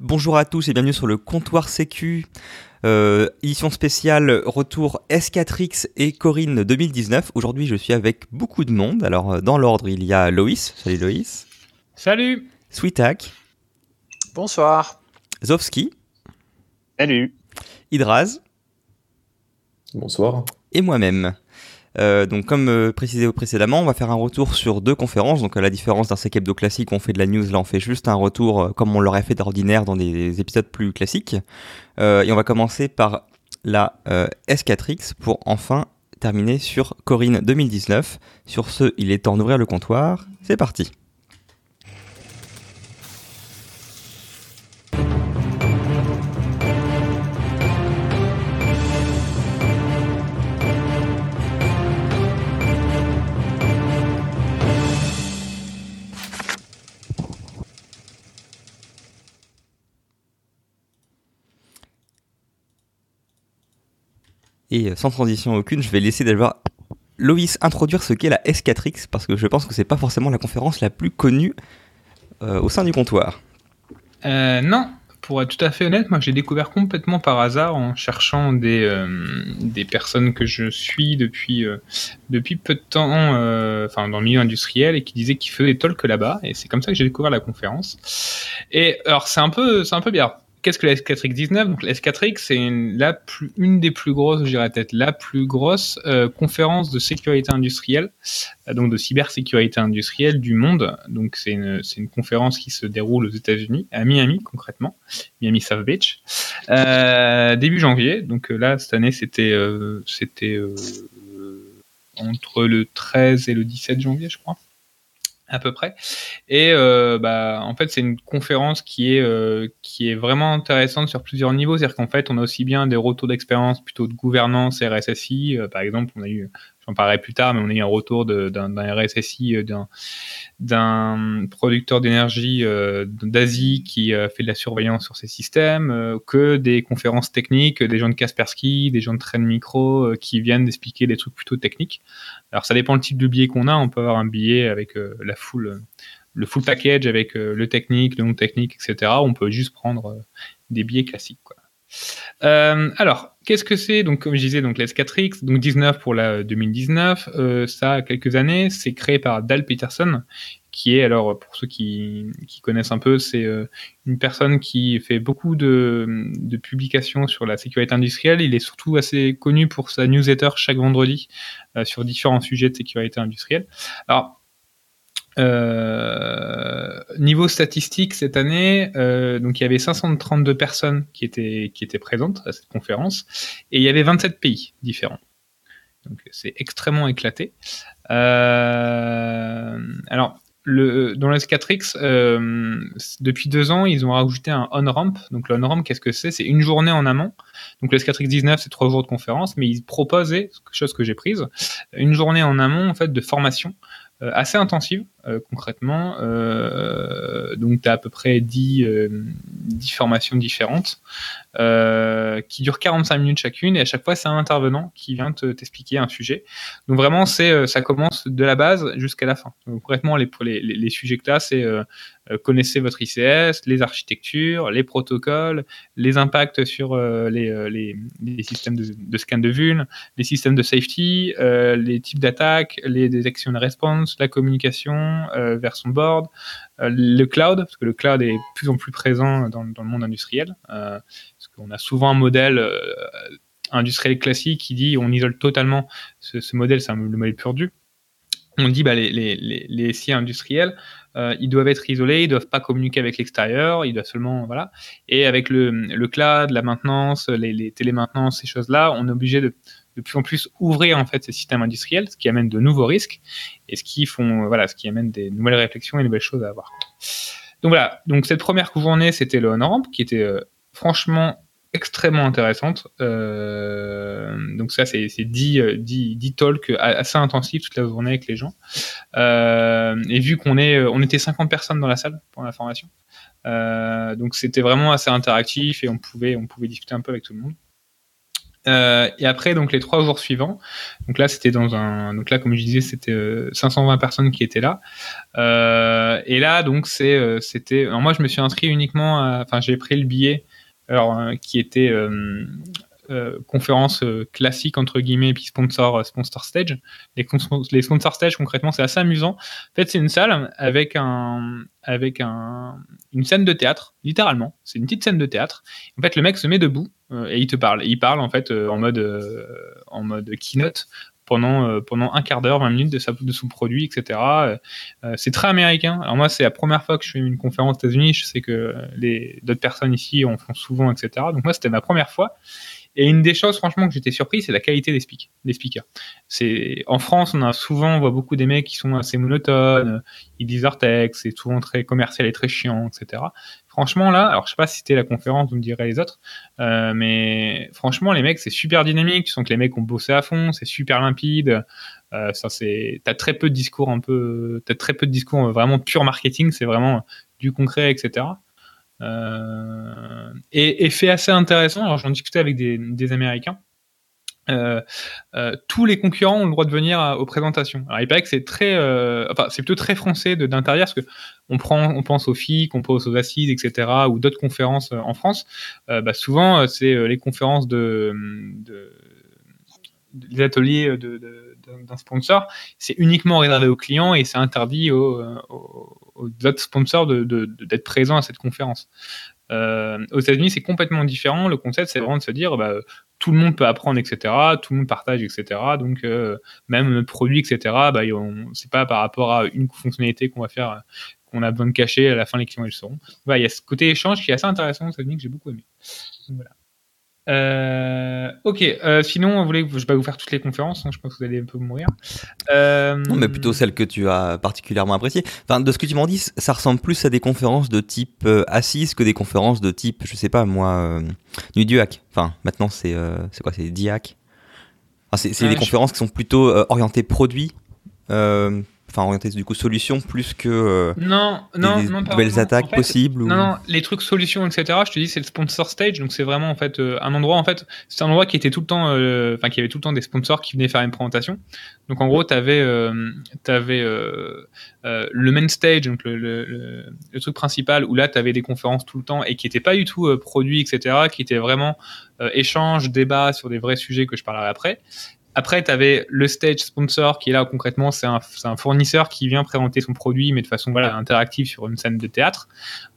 Bonjour à tous et bienvenue sur le comptoir Sécu, euh, édition spéciale retour S4X et Corinne 2019. Aujourd'hui, je suis avec beaucoup de monde. Alors, euh, dans l'ordre, il y a Loïs. Salut Loïs. Salut. Sweetak. Bonsoir. Zovski. Salut. Hydraz. Bonsoir. Et moi-même. Euh, donc, comme euh, précisé précédemment, on va faire un retour sur deux conférences. Donc, à la différence d'un sec hebdo classique, on fait de la news. Là, on fait juste un retour euh, comme on l'aurait fait d'ordinaire dans des épisodes plus classiques. Euh, et on va commencer par la euh, S4X pour enfin terminer sur Corinne 2019. Sur ce, il est temps d'ouvrir le comptoir. C'est parti. Et euh, sans transition aucune, je vais laisser d'abord Loïs introduire ce qu'est la S4X parce que je pense que c'est pas forcément la conférence la plus connue euh, au sein du comptoir. Euh, non, pour être tout à fait honnête, moi j'ai découvert complètement par hasard en cherchant des, des personnes que je suis depuis, depuis peu de temps, dans le milieu industriel et qui disaient qu'ils faisaient des talks là-bas et c'est comme ça que j'ai découvert la conférence. Et alors c'est un peu, c'est un peu bien. Qu'est-ce que la S4X 19 Donc la S4X, c'est une, la plus, une des plus grosses, je dirais peut-être la plus grosse euh, conférence de sécurité industrielle, euh, donc de cybersécurité industrielle du monde. Donc c'est une, c'est une conférence qui se déroule aux États-Unis, à Miami concrètement, Miami South Beach, euh, début janvier. Donc là, cette année, c'était c'était entre le 13 et le 17 janvier, je crois à peu près. Et euh, bah, en fait, c'est une conférence qui est, euh, qui est vraiment intéressante sur plusieurs niveaux. C'est-à-dire qu'en fait, on a aussi bien des retours d'expérience plutôt de gouvernance RSSI. Euh, par exemple, on a eu, j'en parlerai plus tard, mais on a eu un retour d'un RSSI, euh, d'un producteur d'énergie euh, d'Asie qui euh, fait de la surveillance sur ces systèmes, que des conférences techniques, des gens de Kaspersky, des gens de Trend Micro qui viennent d'expliquer des trucs plutôt techniques. Alors ça dépend le type de billet qu'on a. On peut avoir un billet avec la full, le full package avec le technique, le non technique, etc. On peut juste prendre des billets classiques. Quoi. Euh, alors, qu'est-ce que c'est Donc, comme je disais, donc la S4X, donc 19 pour la 2019. Euh, ça a quelques années. C'est créé par Dal Peterson, qui est alors pour ceux qui, connaissent un peu, c'est euh, une personne qui fait beaucoup de, publications sur la sécurité industrielle. Il est surtout assez connu pour sa newsletter chaque vendredi euh, sur différents sujets de sécurité industrielle. Euh, niveau statistique cette année, euh, donc il y avait 532 personnes qui étaient présentes à cette conférence et il y avait 27 pays différents. Donc c'est extrêmement éclaté. Euh, alors le, dans le S4X, euh, depuis deux ans, ils ont rajouté un on-ramp. Donc, le on-ramp, qu'est-ce que c'est? C'est une journée en amont. Donc, le S4X 19, c'est trois jours de conférence, mais ils proposaient, chose que j'ai prise, une journée en amont, en fait, de formation assez intensive, euh, concrètement. Euh, donc, tu as à peu près 10, euh, 10 formations différentes euh, qui durent 45 minutes chacune, et à chaque fois, c'est un intervenant qui vient te- t'expliquer un sujet. Donc, vraiment, c'est euh, ça commence de la base jusqu'à la fin. Donc, concrètement, les, les, les, les sujets que là, c'est euh, euh, connaissez votre ICS, les architectures, les protocoles, les impacts sur euh, les, euh, les, les systèmes de, de scan de vuln, les systèmes de safety, euh, les types d'attaques, les detection response, la communication euh, vers son board, euh, le cloud, parce que le cloud est de plus en plus présent dans, dans le monde industriel, euh, parce qu'on a souvent un modèle euh, industriel classique qui dit on isole totalement ce, modèle, c'est le modèle pur du. On dit bah, les, les, les, les SI industriels, euh, ils doivent être isolés, ils doivent pas communiquer avec l'extérieur, ils doivent seulement voilà. Et avec le, le cloud, la maintenance, les, les télémaintenances, ces choses-là, on est obligé de de plus en plus ouvrir en fait ces systèmes industriels, ce qui amène de nouveaux risques et ce qui font voilà, ce qui amène des nouvelles réflexions et nouvelles choses à avoir. Donc voilà, donc cette première journée, c'était le on-ramp qui était euh, franchement extrêmement intéressante. Euh, donc ça, c'est 10, euh, 10, 10 talks assez intensifs toute la journée avec les gens. Euh, et vu qu'on est, on était 50 personnes dans la salle pour la formation, euh, donc c'était vraiment assez interactif et on pouvait, on pouvait discuter un peu avec tout le monde. Euh, et après, donc les trois jours suivants, donc là c'était dans un, donc là comme je disais c'était 520 personnes qui étaient là. Euh, et là donc c'est, c'était, moi je me suis inscrit uniquement, enfin j'ai pris le billet, alors qui était euh, conférence euh, classique entre guillemets et puis sponsor euh, sponsor stage. Les, les sponsor stage concrètement c'est assez amusant. En fait c'est une salle avec un avec un une scène de théâtre littéralement. C'est une petite scène de théâtre. En fait le mec se met debout et il te parle. Il parle en fait en mode en mode keynote pendant, pendant un quart d'heure, 20 minutes de, sa, de son produit, etc. c'est très américain. Alors moi, c'est la première fois que je fais une conférence aux États-Unis. Je sais que les d'autres personnes ici en font souvent, etc. Donc moi, c'était ma première fois. Et une des choses, franchement, que j'étais surpris, c'est la qualité des, speak, des speakers. C'est en France, on a souvent, on voit beaucoup des mecs qui sont assez monotones, ils disent leur texte, c'est souvent très commercial et très chiant, etc. Franchement, là, alors je sais pas si c'était la conférence, vous me direz les autres, euh, mais franchement, les mecs, c'est super dynamique. Tu sens que les mecs ont bossé à fond, c'est super limpide. Euh, ça, c'est, t'as très peu de discours un peu, t'as très peu de discours vraiment pur marketing. C'est vraiment du concret, etc. Euh, et, fait assez intéressant, alors j'en discutais avec des, Américains, euh, euh, tous les concurrents ont le droit de venir aux présentations. Alors, il paraît que c'est très, enfin, c'est plutôt très français d'intérieur parce que on prend, on pense aux FIC, on pense aux assises, etc., ou d'autres conférences en France. bah, souvent, c'est les conférences de, de, ateliers d'un sponsor. C'est uniquement réservé aux clients et c'est interdit aux, aux autres sponsors d'être de, de, présents à cette conférence. Euh, aux États-Unis, c'est complètement différent. Le concept, c'est vraiment de se dire, bah, tout le monde peut apprendre, etc. Tout le monde partage, etc. Donc, euh, même notre produit, etc. Bah, c'est pas par rapport à une fonctionnalité qu'on va faire, qu'on a besoin de cacher. À la fin, les clients ils le sauront. il y a ce côté échange qui est assez intéressant aux États-Unis que j'ai beaucoup aimé. voilà. Euh, ok, euh, sinon, vous voulez, je vais pas vous faire toutes les conférences, hein, je pense que vous allez un peu mourir. Euh... Non, mais plutôt celles que tu as particulièrement appréciées. Enfin, de ce que tu m'en dis, ça ressemble plus à des conférences de type assise que des conférences de type, je sais pas moi, euh, Nuduac. Enfin, maintenant c'est quoi, c'est Diac. Enfin, c'est des conférences qui sont plutôt orientées produits enfin orienté du coup solution plus que euh, non non non nouvelles attaques possibles non non les trucs solutions etc je te dis c'est le sponsor stage donc c'est vraiment en fait euh, un endroit en fait c'est un endroit qui était tout le temps euh, enfin qui avait tout le temps des sponsors qui venaient faire une présentation. Donc en gros tu avais le main stage donc le, le, le, truc principal où là tu avais des conférences tout le temps et qui n'étaient pas du tout produits etc qui étaient vraiment échange débat sur des vrais sujets que je parlerai après après, tu avais le stage sponsor qui est là concrètement, c'est un, un, fournisseur qui vient présenter son produit, mais de façon voilà, interactive sur une scène de théâtre.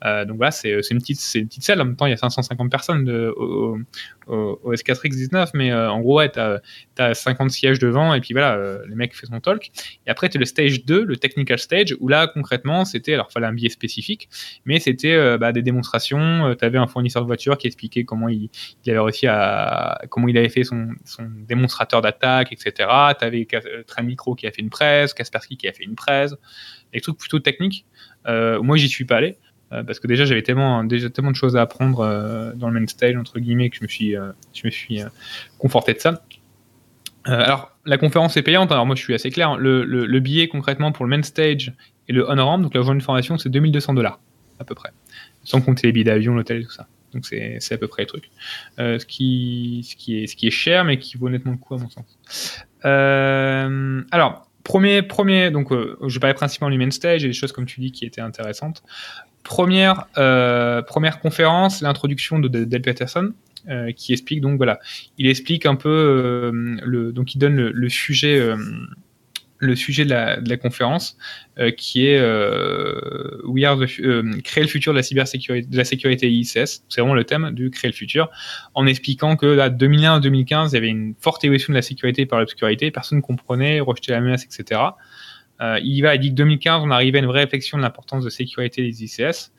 Euh, donc voilà, c'est une, petite, une petite salle. En même temps, il y a 550 personnes au, au, S4X 19, mais euh, en gros, ouais, tu as, 50 sièges devant, et puis voilà, euh, les mecs son talk. Et après, tu as le stage 2, le technical stage, où là, concrètement, c'était, alors, fallait un billet spécifique, mais c'était bah, des démonstrations. tu avais un fournisseur de voiture qui expliquait comment il, il avait réussi à, comment il avait fait son, son démonstrateur d'attaque etc. Tu avais Train Micro qui a fait une presse, Kaspersky qui a fait une presse, des trucs plutôt techniques. Euh, moi, j'y suis pas allé euh, parce que déjà j'avais tellement, déjà tellement de choses à apprendre euh, dans le main stage entre guillemets que je me suis, je me suis conforté de ça. alors, la conférence est payante. Alors moi, je suis assez clair. Le, le, billet concrètement pour le main stage et le on-ramp, donc la journée de formation, c'est 2200 dollars à peu près, sans compter les billets d'avion, l'hôtel et tout ça. Donc c'est à peu près le truc. Euh, ce, qui, ce, qui est, ce qui est cher, mais qui vaut honnêtement le coup à mon sens. Euh, alors, premier, premier, donc euh, je parlais principalement du main stage et des choses comme tu dis qui étaient intéressantes. Première, première conférence, l'introduction de, Del Peterson, qui explique donc voilà, il explique un peu le, donc il donne le sujet le sujet de la, conférence, euh, qui est euh, We are the, euh, créer le futur de la cybersécurité, de la sécurité ICS. C'est vraiment le thème du créer le futur, en expliquant que là, 2001 2015, il y avait une forte évolution de la sécurité par l'obscurité, personne ne comprenait, rejetait la menace, etc. Euh, il va, il dit que 2015, on arrivait à une vraie réflexion de l'importance de sécurité des ICS,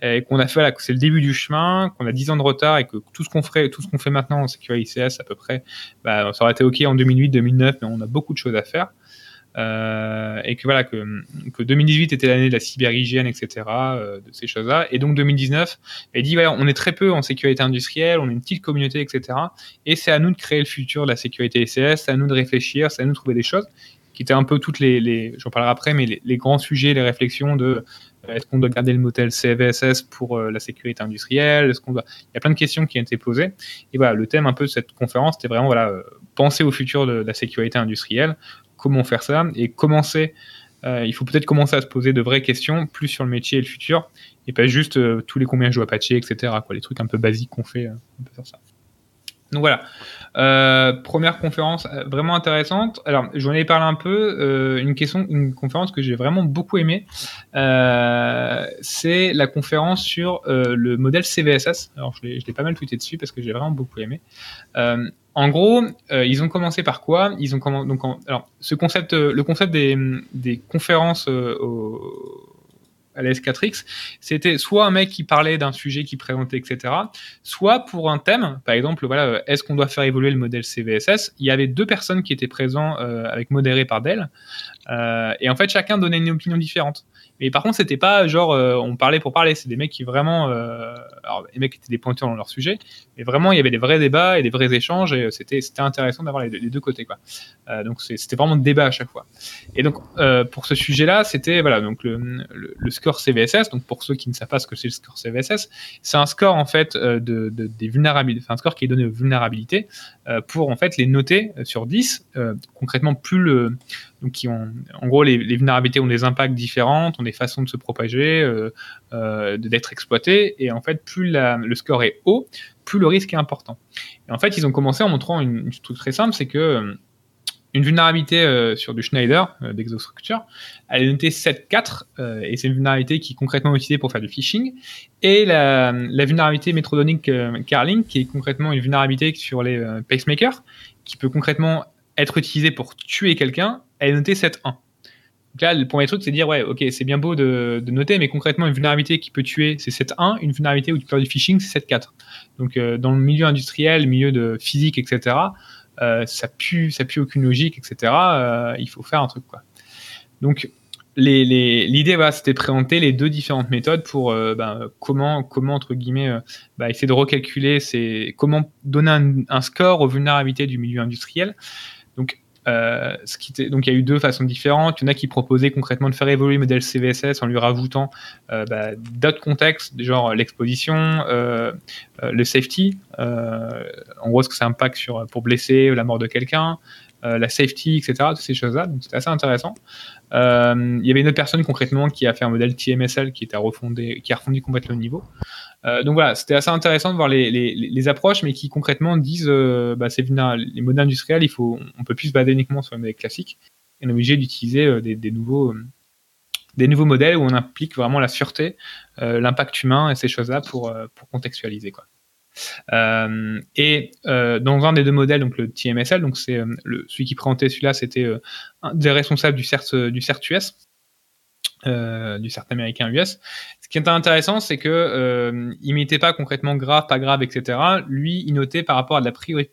et qu'on a fait, là, c'est le début du chemin, qu'on a 10 ans de retard et que tout ce qu'on ferait, tout ce qu'on fait maintenant en sécurité ICS à peu près, bah, ça aurait été ok en 2008, 2009, mais on a beaucoup de choses à faire. Euh, et que voilà que, que 2018 était l'année de la cyberhygiène, etc. Euh, de ces choses-là. Et donc 2019, il dit voilà, on est très peu en sécurité industrielle, on est une petite communauté, etc. Et c'est à nous de créer le futur de la sécurité SCS, c'est à nous de réfléchir, c'est à nous de trouver des choses qui étaient un peu toutes les, j'en parlerai après, mais les, grands sujets, les réflexions de est-ce qu'on doit garder le modèle CVSS pour la sécurité industrielle? Est-ce qu'on doit... Il y a plein de questions qui ont été posées. Et voilà, le thème un peu de cette conférence, c'était vraiment voilà, penser au futur de, la sécurité industrielle, comment faire ça et commencer. il faut peut-être commencer à se poser de vraies questions, plus sur le métier et le futur, et pas juste tous les combien je dois patcher, etc. Les trucs un peu basiques qu'on fait, on peut faire ça. Donc voilà, euh, première conférence euh, vraiment intéressante. Alors j'en ai parlé un peu. Euh, une question, une conférence que j'ai vraiment beaucoup aimée, c'est la conférence sur le modèle CVSS. Alors je l'ai pas mal tweeté dessus parce que j'ai vraiment beaucoup aimé. en gros, ils ont commencé par quoi? Ils ont commencé donc alors ce concept, le concept des, des conférences au à la S4X, c'était soit un mec qui parlait d'un sujet qui présentait, etc., soit pour un thème, par exemple, voilà, euh, est-ce qu'on doit faire évoluer le modèle CVSS Il y avait deux personnes qui étaient présents euh, avec modéré par Dell, euh, et en fait, chacun donnait une opinion différente. Mais par contre, c'était pas genre on parlait pour parler. C'est des mecs qui vraiment, alors les mecs étaient des pointeurs dans leur sujet, mais vraiment il y avait des vrais débats et des vrais échanges et c'était c'était intéressant d'avoir les, deux côtés quoi. Donc c'était vraiment de débat à chaque fois. Et donc pour ce sujet-là, c'était voilà donc le, le, score CVSS. Donc pour ceux qui ne savent pas ce que c'est le score CVSS, c'est un score en fait de, de des vulnérabilités, un score qui est donné aux vulnérabilités pour en fait les noter sur 10. concrètement, plus le donc qui ont, en gros, les, vulnérabilités ont des impacts différents, ont des façons de se propager, euh, euh, d'être exploitées, et en fait, plus le score est haut, plus le risque est important. Et en fait, ils ont commencé en montrant une, une truc très simple, c'est que euh, une vulnérabilité sur du Schneider d'exostructure, elle est notée 7.4 et c'est une vulnérabilité qui est concrètement utilisée pour faire du phishing. Et la, vulnérabilité métrodonique Carling, qui est concrètement une vulnérabilité sur les pacemakers, qui peut concrètement être utilisée pour tuer quelqu'un elle est notée 7.1. Donc là, le premier truc, c'est de dire, ouais, ok, c'est bien beau de, noter, mais concrètement, une vulnérabilité qui peut tuer, c'est 7.1, une vulnérabilité où tu peux faire du phishing, c'est 7.4. Donc, euh, dans le milieu industriel, milieu de physique, etc., euh, ça pue, ça pue aucune logique, etc. Euh, il faut faire un truc, quoi. Donc, l'idée, voilà, c'était présenter les deux différentes méthodes pour ben, comment, comment, entre guillemets, bah, essayer de recalculer, c'est comment donner un, un, score aux vulnérabilités du milieu industriel. Donc, euh, donc il y a eu deux façons différentes. Il y en a qui proposaient concrètement de faire évoluer le modèle CVSS en lui rajoutant euh, bah, d'autres contextes, genre l'exposition, euh, le safety, en gros ce que ça impacte pour blesser la mort de quelqu'un, la safety, etc. Toutes ces choses-là. Donc c'était assez intéressant. il y avait une autre personne concrètement qui a fait un modèle TMSL qui, était refondé, qui a refondu complètement le niveau. Euh, donc voilà, c'était assez intéressant de voir les, les, les, approches, mais qui concrètement disent, euh, bah, c'est les modèles industriels, il faut, on peut plus se baser uniquement sur les modèles classiques, on est obligé d'utiliser euh, des, des, nouveaux, euh, des nouveaux modèles où on implique vraiment la sûreté, l'impact humain et ces choses-là pour, pour contextualiser quoi. et dans un des deux modèles, donc le TMSL, donc c'est celui qui présentait celui-là, c'était un des responsables du CERT, du CERT-US, euh, du CERT américain US. Ce qui est intéressant, c'est que euh, il mettait pas concrètement grave, pas grave, etc. Lui, il notait par rapport à de la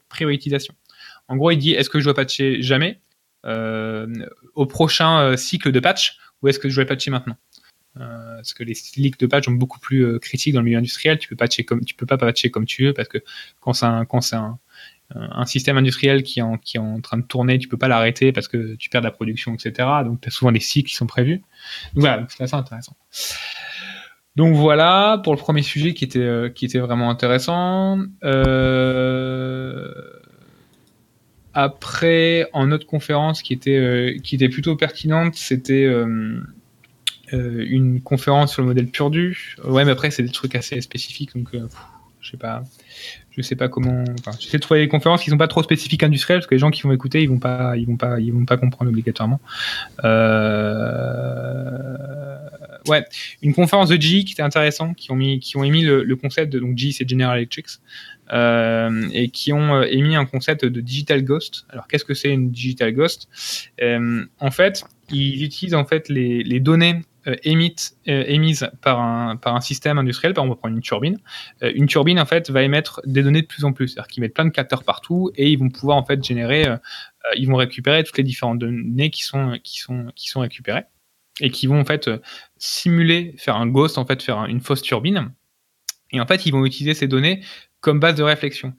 prioritisation. En gros, il dit est-ce que je dois patcher jamais euh, au prochain euh, cycle de patch ou est-ce que je dois patcher maintenant? Euh, parce que les cycles de patch sont beaucoup plus critiques dans le milieu industriel. Tu peux patcher comme tu peux pas patcher comme tu veux parce que quand c'est un, quand c'est un, un système industriel qui est, en, qui est en train de tourner, tu peux pas l'arrêter parce que tu perds de la production, etc. Donc tu as souvent des cycles qui sont prévus. Donc voilà, c'est assez intéressant. Donc voilà pour le premier sujet qui était, euh, qui était vraiment intéressant. Euh... Après, en autre conférence qui était, euh, qui était plutôt pertinente, c'était euh, une conférence sur le modèle Purdu. Ouais, mais après, c'est des trucs assez spécifiques, donc je sais pas je sais pas comment. Enfin, j'essaie de trouver des conférences qui sont pas trop spécifiques industrielles parce que les gens qui vont écouter, ils vont pas, ils vont pas, ils vont pas comprendre obligatoirement. Euh... Ouais, une conférence de GE qui était intéressante, qui ont mis, qui ont émis le, concept de donc GE c'est General Electric euh, et qui ont euh, émis un concept de digital ghost. Alors qu'est-ce que c'est une digital ghost? Euh, En fait, ils utilisent en fait les, les données euh, euh, émises par un, système industriel, par exemple, on va prendre une turbine. Euh, une turbine, en fait, va émettre des données de plus en plus. C'est-à-dire qu'ils mettent plein de capteurs partout et ils vont pouvoir, en fait, générer, ils vont récupérer toutes les différentes données qui sont, récupérées et qui vont, en fait, simuler, faire un ghost, en fait, faire une fausse turbine. Et en fait, ils vont utiliser ces données comme base de réflexion.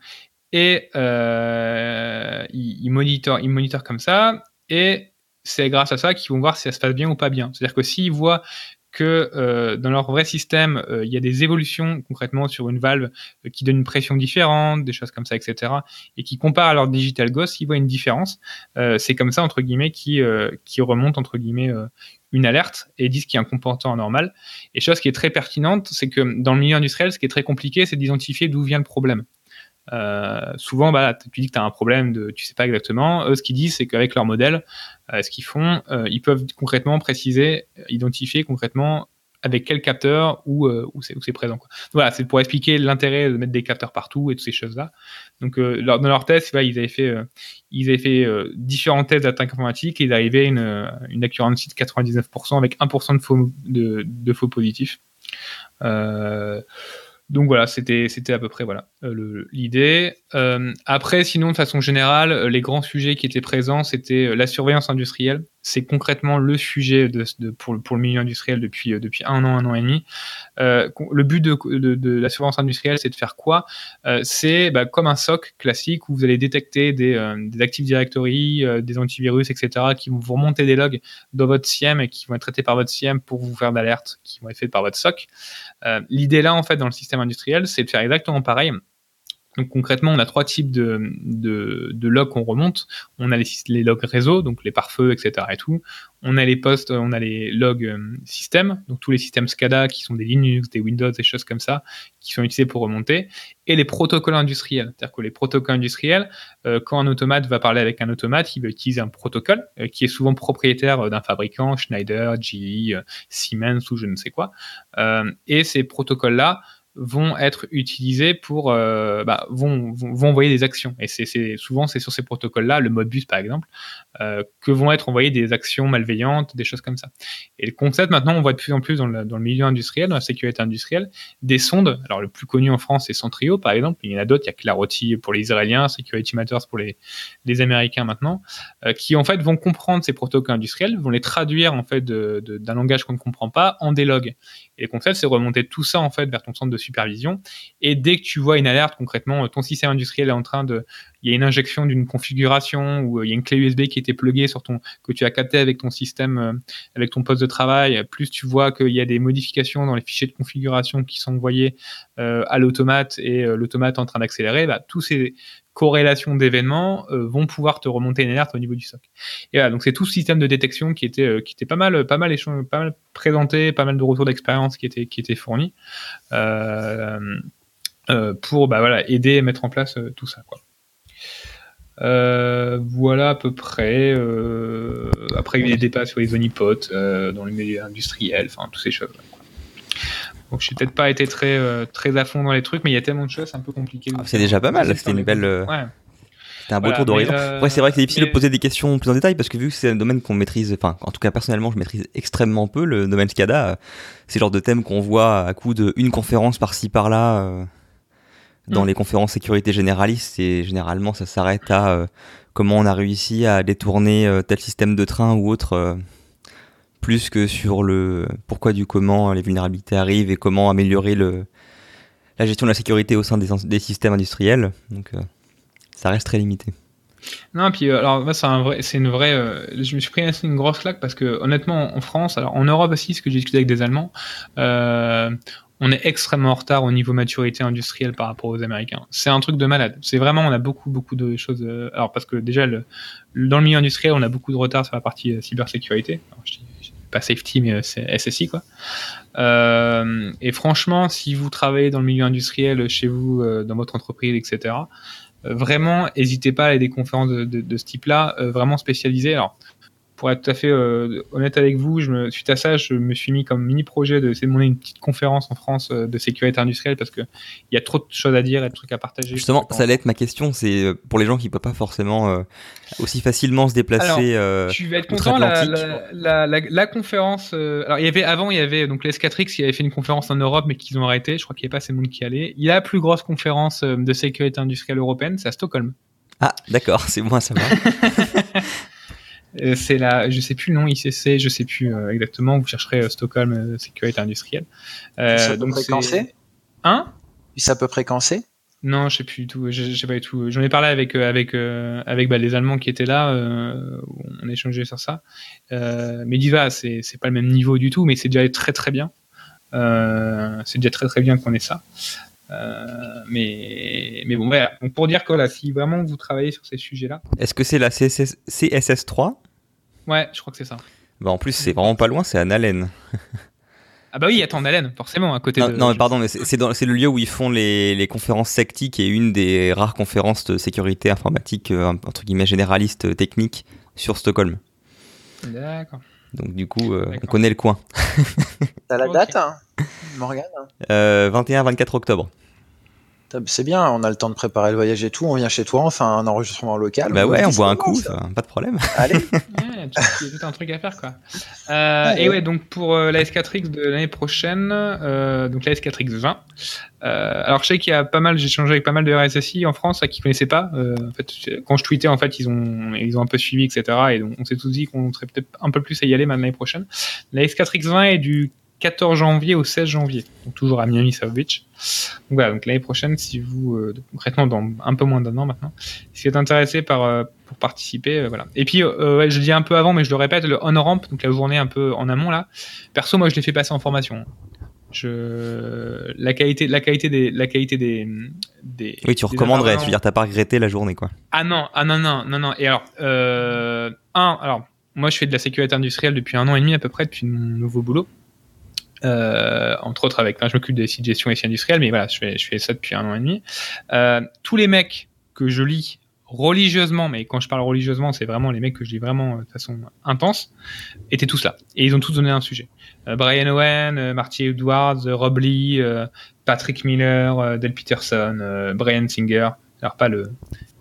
Et ils, ils, ils monitorent comme ça. Et c'est grâce à ça qu'ils vont voir si ça se passe bien ou pas bien. C'est-à-dire que s'ils voient que euh, dans leur vrai système, euh, il y a des évolutions concrètement sur une valve euh, qui donne une pression différente, des choses comme ça, etc. Et qui comparent à leur digital ghost, ils voient une différence. c'est comme ça, entre guillemets, qui, qui remonte, entre guillemets, une alerte et disent qu'il y a un comportement anormal. Et chose qui est très pertinente, c'est que dans le milieu industriel, ce qui est très compliqué, c'est d'identifier d'où vient le problème. Euh, souvent, bah, tu dis que tu as un problème, de, tu sais pas exactement. Eux, ce qu'ils disent, c'est qu'avec leur modèle, euh, ce qu'ils font, euh, ils peuvent concrètement préciser, identifier concrètement avec quel capteur où, où c'est présent. Voilà, c'est pour expliquer l'intérêt de mettre des capteurs partout et toutes ces choses-là. Donc, dans leur test, ils avaient fait, ils avaient fait différents tests d'attaque informatique et ils arrivaient à une, une de 99% avec 1% de faux, positifs. Donc voilà, c'était à peu près voilà euh, l'idée. Euh, après, sinon de façon générale, euh, les grands sujets qui étaient présents, c'était la surveillance industrielle. C'est concrètement le sujet pour, le milieu industriel depuis un an, un an et demi. Euh, le but de, la surveillance industrielle, c'est de faire quoi? Euh, C'est bah, comme un SOC classique où vous allez détecter des, Active Directory, des antivirus, etc., qui vont vous remonter des logs dans votre SIEM et qui vont être traités par votre SIEM pour vous faire d'alertes qui vont être faites par votre SOC. L'idée là, en fait, dans le système industriel, c'est de faire exactement pareil. Donc concrètement, on a trois types de, logs qu'on remonte. On a les, logs réseau, donc les pare-feux, etc. et tout. On a les postes, on a les logs euh, système, donc tous les systèmes SCADA qui sont des Linux, des Windows, des choses comme ça, qui sont utilisés pour remonter. Et les protocoles industriels. C'est-à-dire que les protocoles industriels, euh, quand un automate va parler avec un automate, il va utiliser un protocole euh, qui est souvent propriétaire d'un fabricant, Schneider, GE, Siemens ou je ne sais quoi. et ces protocoles-là, vont être utilisés pour euh, bah, vont, vont, envoyer des actions. Et c'est souvent c'est sur ces protocoles là le Modbus par exemple euh, que vont être envoyées des actions malveillantes des choses comme ça. Et le concept maintenant on voit de plus en plus dans le, dans le milieu industriel dans la sécurité industrielle des sondes. Alors le plus connu en France c'est Centrio par exemple. Il y en a d'autres. Il y a Clarity pour les Israéliens Security Matters pour les, les Américains maintenant euh, qui en fait vont comprendre ces protocoles industriels vont les traduire en fait d'un langage qu'on ne comprend pas en des logs. Et le concept c'est remonter tout ça en fait vers ton centre de supervision. Et dès que tu vois une alerte, concrètement, ton système industriel est en train de, il y a une injection d'une configuration ou euh, il y a une clé USB qui était pluguée sur ton, que tu as capté avec ton système, euh, avec ton poste de travail, plus tu vois qu'il y a des modifications dans les fichiers de configuration qui sont envoyés euh, à l'automate et l'automate en train d'accélérer, bah, tous ces corrélations d'événements vont pouvoir te remonter une alerte au niveau du SOC. Et voilà, donc c'est tout ce système de détection qui était, qui était pas mal, pas mal, pas mal présenté, pas mal de retours d'expérience qui étaient, qui étaient fournis pour bah, aider et mettre en place tout ça. Euh, voilà à peu près. Euh, après, il y a des débats sur les onipotes euh, dans le milieu industriel, enfin, toutes ces choses. Donc, je n'ai peut-être pas été très, très à fond dans les trucs, mais il y a tellement de choses, c'est un peu compliqué. Ah, c'est déjà pas mal, c'était une belle. Ouais. C'était un beau tour d'horizon. Ouais, c'est vrai que c'est difficile de poser des questions plus en détail parce que vu que c'est un domaine qu'on maîtrise, enfin, en tout cas personnellement, je maîtrise extrêmement peu le domaine SCADA. C'est le genre de thème qu'on voit à coup de une conférence par-ci par-là dans mm. les conférences sécurité généralistes, et généralement ça s'arrête à euh, comment on a réussi à détourner euh, tel système de train ou autre, euh, plus que sur le pourquoi du comment les vulnérabilités arrivent et comment améliorer la gestion de la sécurité au sein des, systèmes industriels. Donc ça reste très limité. Non, puis alors moi c'est une vraie. je me suis pris une grosse claque parce que honnêtement en France, alors en Europe aussi, ce que j'ai discuté avec des Allemands, on est extrêmement en retard au niveau maturité industrielle par rapport aux Américains. C'est un truc de malade. C'est vraiment, on a beaucoup, beaucoup de choses. Euh, alors parce que déjà, dans le milieu industriel, on a beaucoup de retard sur la partie euh, cybersécurité. Pas safety, mais euh, SSI quoi. et franchement, si vous travaillez dans le milieu industriel chez vous, dans votre entreprise, etc. Vraiment, n'hésitez pas à aller à des conférences de, de ce type-là, vraiment spécialisées. Alors, pour être tout à fait euh, honnête avec vous, je me, suite à ça, je me suis mis comme mini projet de de monter une petite conférence en France euh, de sécurité industrielle parce que il y a trop de choses à dire et de trucs à partager. Justement, ça allait être ma question, c'est euh, pour les gens qui ne peuvent pas forcément aussi facilement se déplacer. Alors, tu vas être content. La, la, la, la, conférence. alors il y avait avant, il y avait donc l'Escatrix qui avait fait une conférence en Europe, mais qu'ils ont arrêté. Je crois qu'il n'y avait pas assez de monde qui allait. Il y a la plus grosse conférence de sécurité industrielle européenne, c'est à Stockholm. Ah, d'accord, c'est moi ça va. Euh, c'est la, je sais plus le nom ICC, je sais plus euh, exactement. Vous chercherez euh, Stockholm sécurité industrielle. Euh, donc c'est Hein? C'est à peu près c'est? Non, je sais plus du tout. Je sais pas du tout. J'en ai parlé avec avec avec bah, les Allemands qui étaient là. on a échangé sur ça. mais ils voilà, c'est c'est pas le même niveau du tout, mais c'est déjà très très bien. c'est déjà très très bien qu'on ait ça. Mais, mais bon, voilà. Donc pour dire que là, si vraiment vous travaillez sur ces sujets-là. Est-ce que c'est la CSS, CSS3 Ouais, je crois que c'est ça. Bah en plus, c'est vraiment pas loin, c'est à Nalen. Ah bah oui, attends, Nalen, forcément, à côté non, de... Non, mais pardon, mais c'est le lieu où ils font les, les conférences SECTI, qui est une des rares conférences de sécurité informatique, euh, entre guillemets, généraliste, euh, technique, sur Stockholm. D'accord. Donc du coup, euh, on connaît le coin. T'as la date, hein, Morgane? 21-24 octobre. C'est bien, on a le temps de préparer le voyage et tout. On vient chez toi, on fait un enregistrement local. Bah ouais, on boit un coup, pas de problème. Allez. ouais, il y a tout un truc à faire quoi. Euh, et ouais, donc pour euh, la S4X de l'année prochaine, euh, donc la S4X 20. alors je sais qu'il y a pas mal, j'ai échangé avec pas mal de RSSI en France qui connaissaient pas. en fait, quand je tweetais, en fait, ils ont ils ont un peu suivi, etc. Et donc on s'est tous dit qu'on serait peut-être un peu plus à y aller l'année prochaine. La S4X 20 est du 14 janvier au 16 janvier, donc toujours à Miami South Beach. Donc voilà, donc l'année prochaine, si vous, euh, concrètement dans un peu moins d'un an maintenant, si vous êtes intéressé par, euh, pour participer, euh, voilà. Et puis, ouais, je le dis un peu avant, mais je le répète, le on-ramp, donc la journée un peu en amont là, perso, moi je l'ai fait passer en formation. Je... La qualité, la qualité des, la qualité des, des Oui, tu recommanderais, tu veux dire, t'as pas regretté la journée, quoi. Ah non, ah non, non, non, non. Et alors, un, alors, moi je fais de la sécurité industrielle depuis un an et demi à peu près, depuis mon nouveau boulot. Euh, entre autres avec, je m'occupe des sites de gestion et sites industriels, mais voilà, je fais, je fais ça depuis un an et demi. Euh, tous les mecs que je lis religieusement, mais quand je parle religieusement, c'est vraiment les mecs que je lis vraiment euh, de façon intense, étaient tous là. Et ils ont tous donné un sujet. Brian Owen, Marty Edwards, Rob Lee, Patrick Miller, Del Peterson, Brian Singer. Alors pas le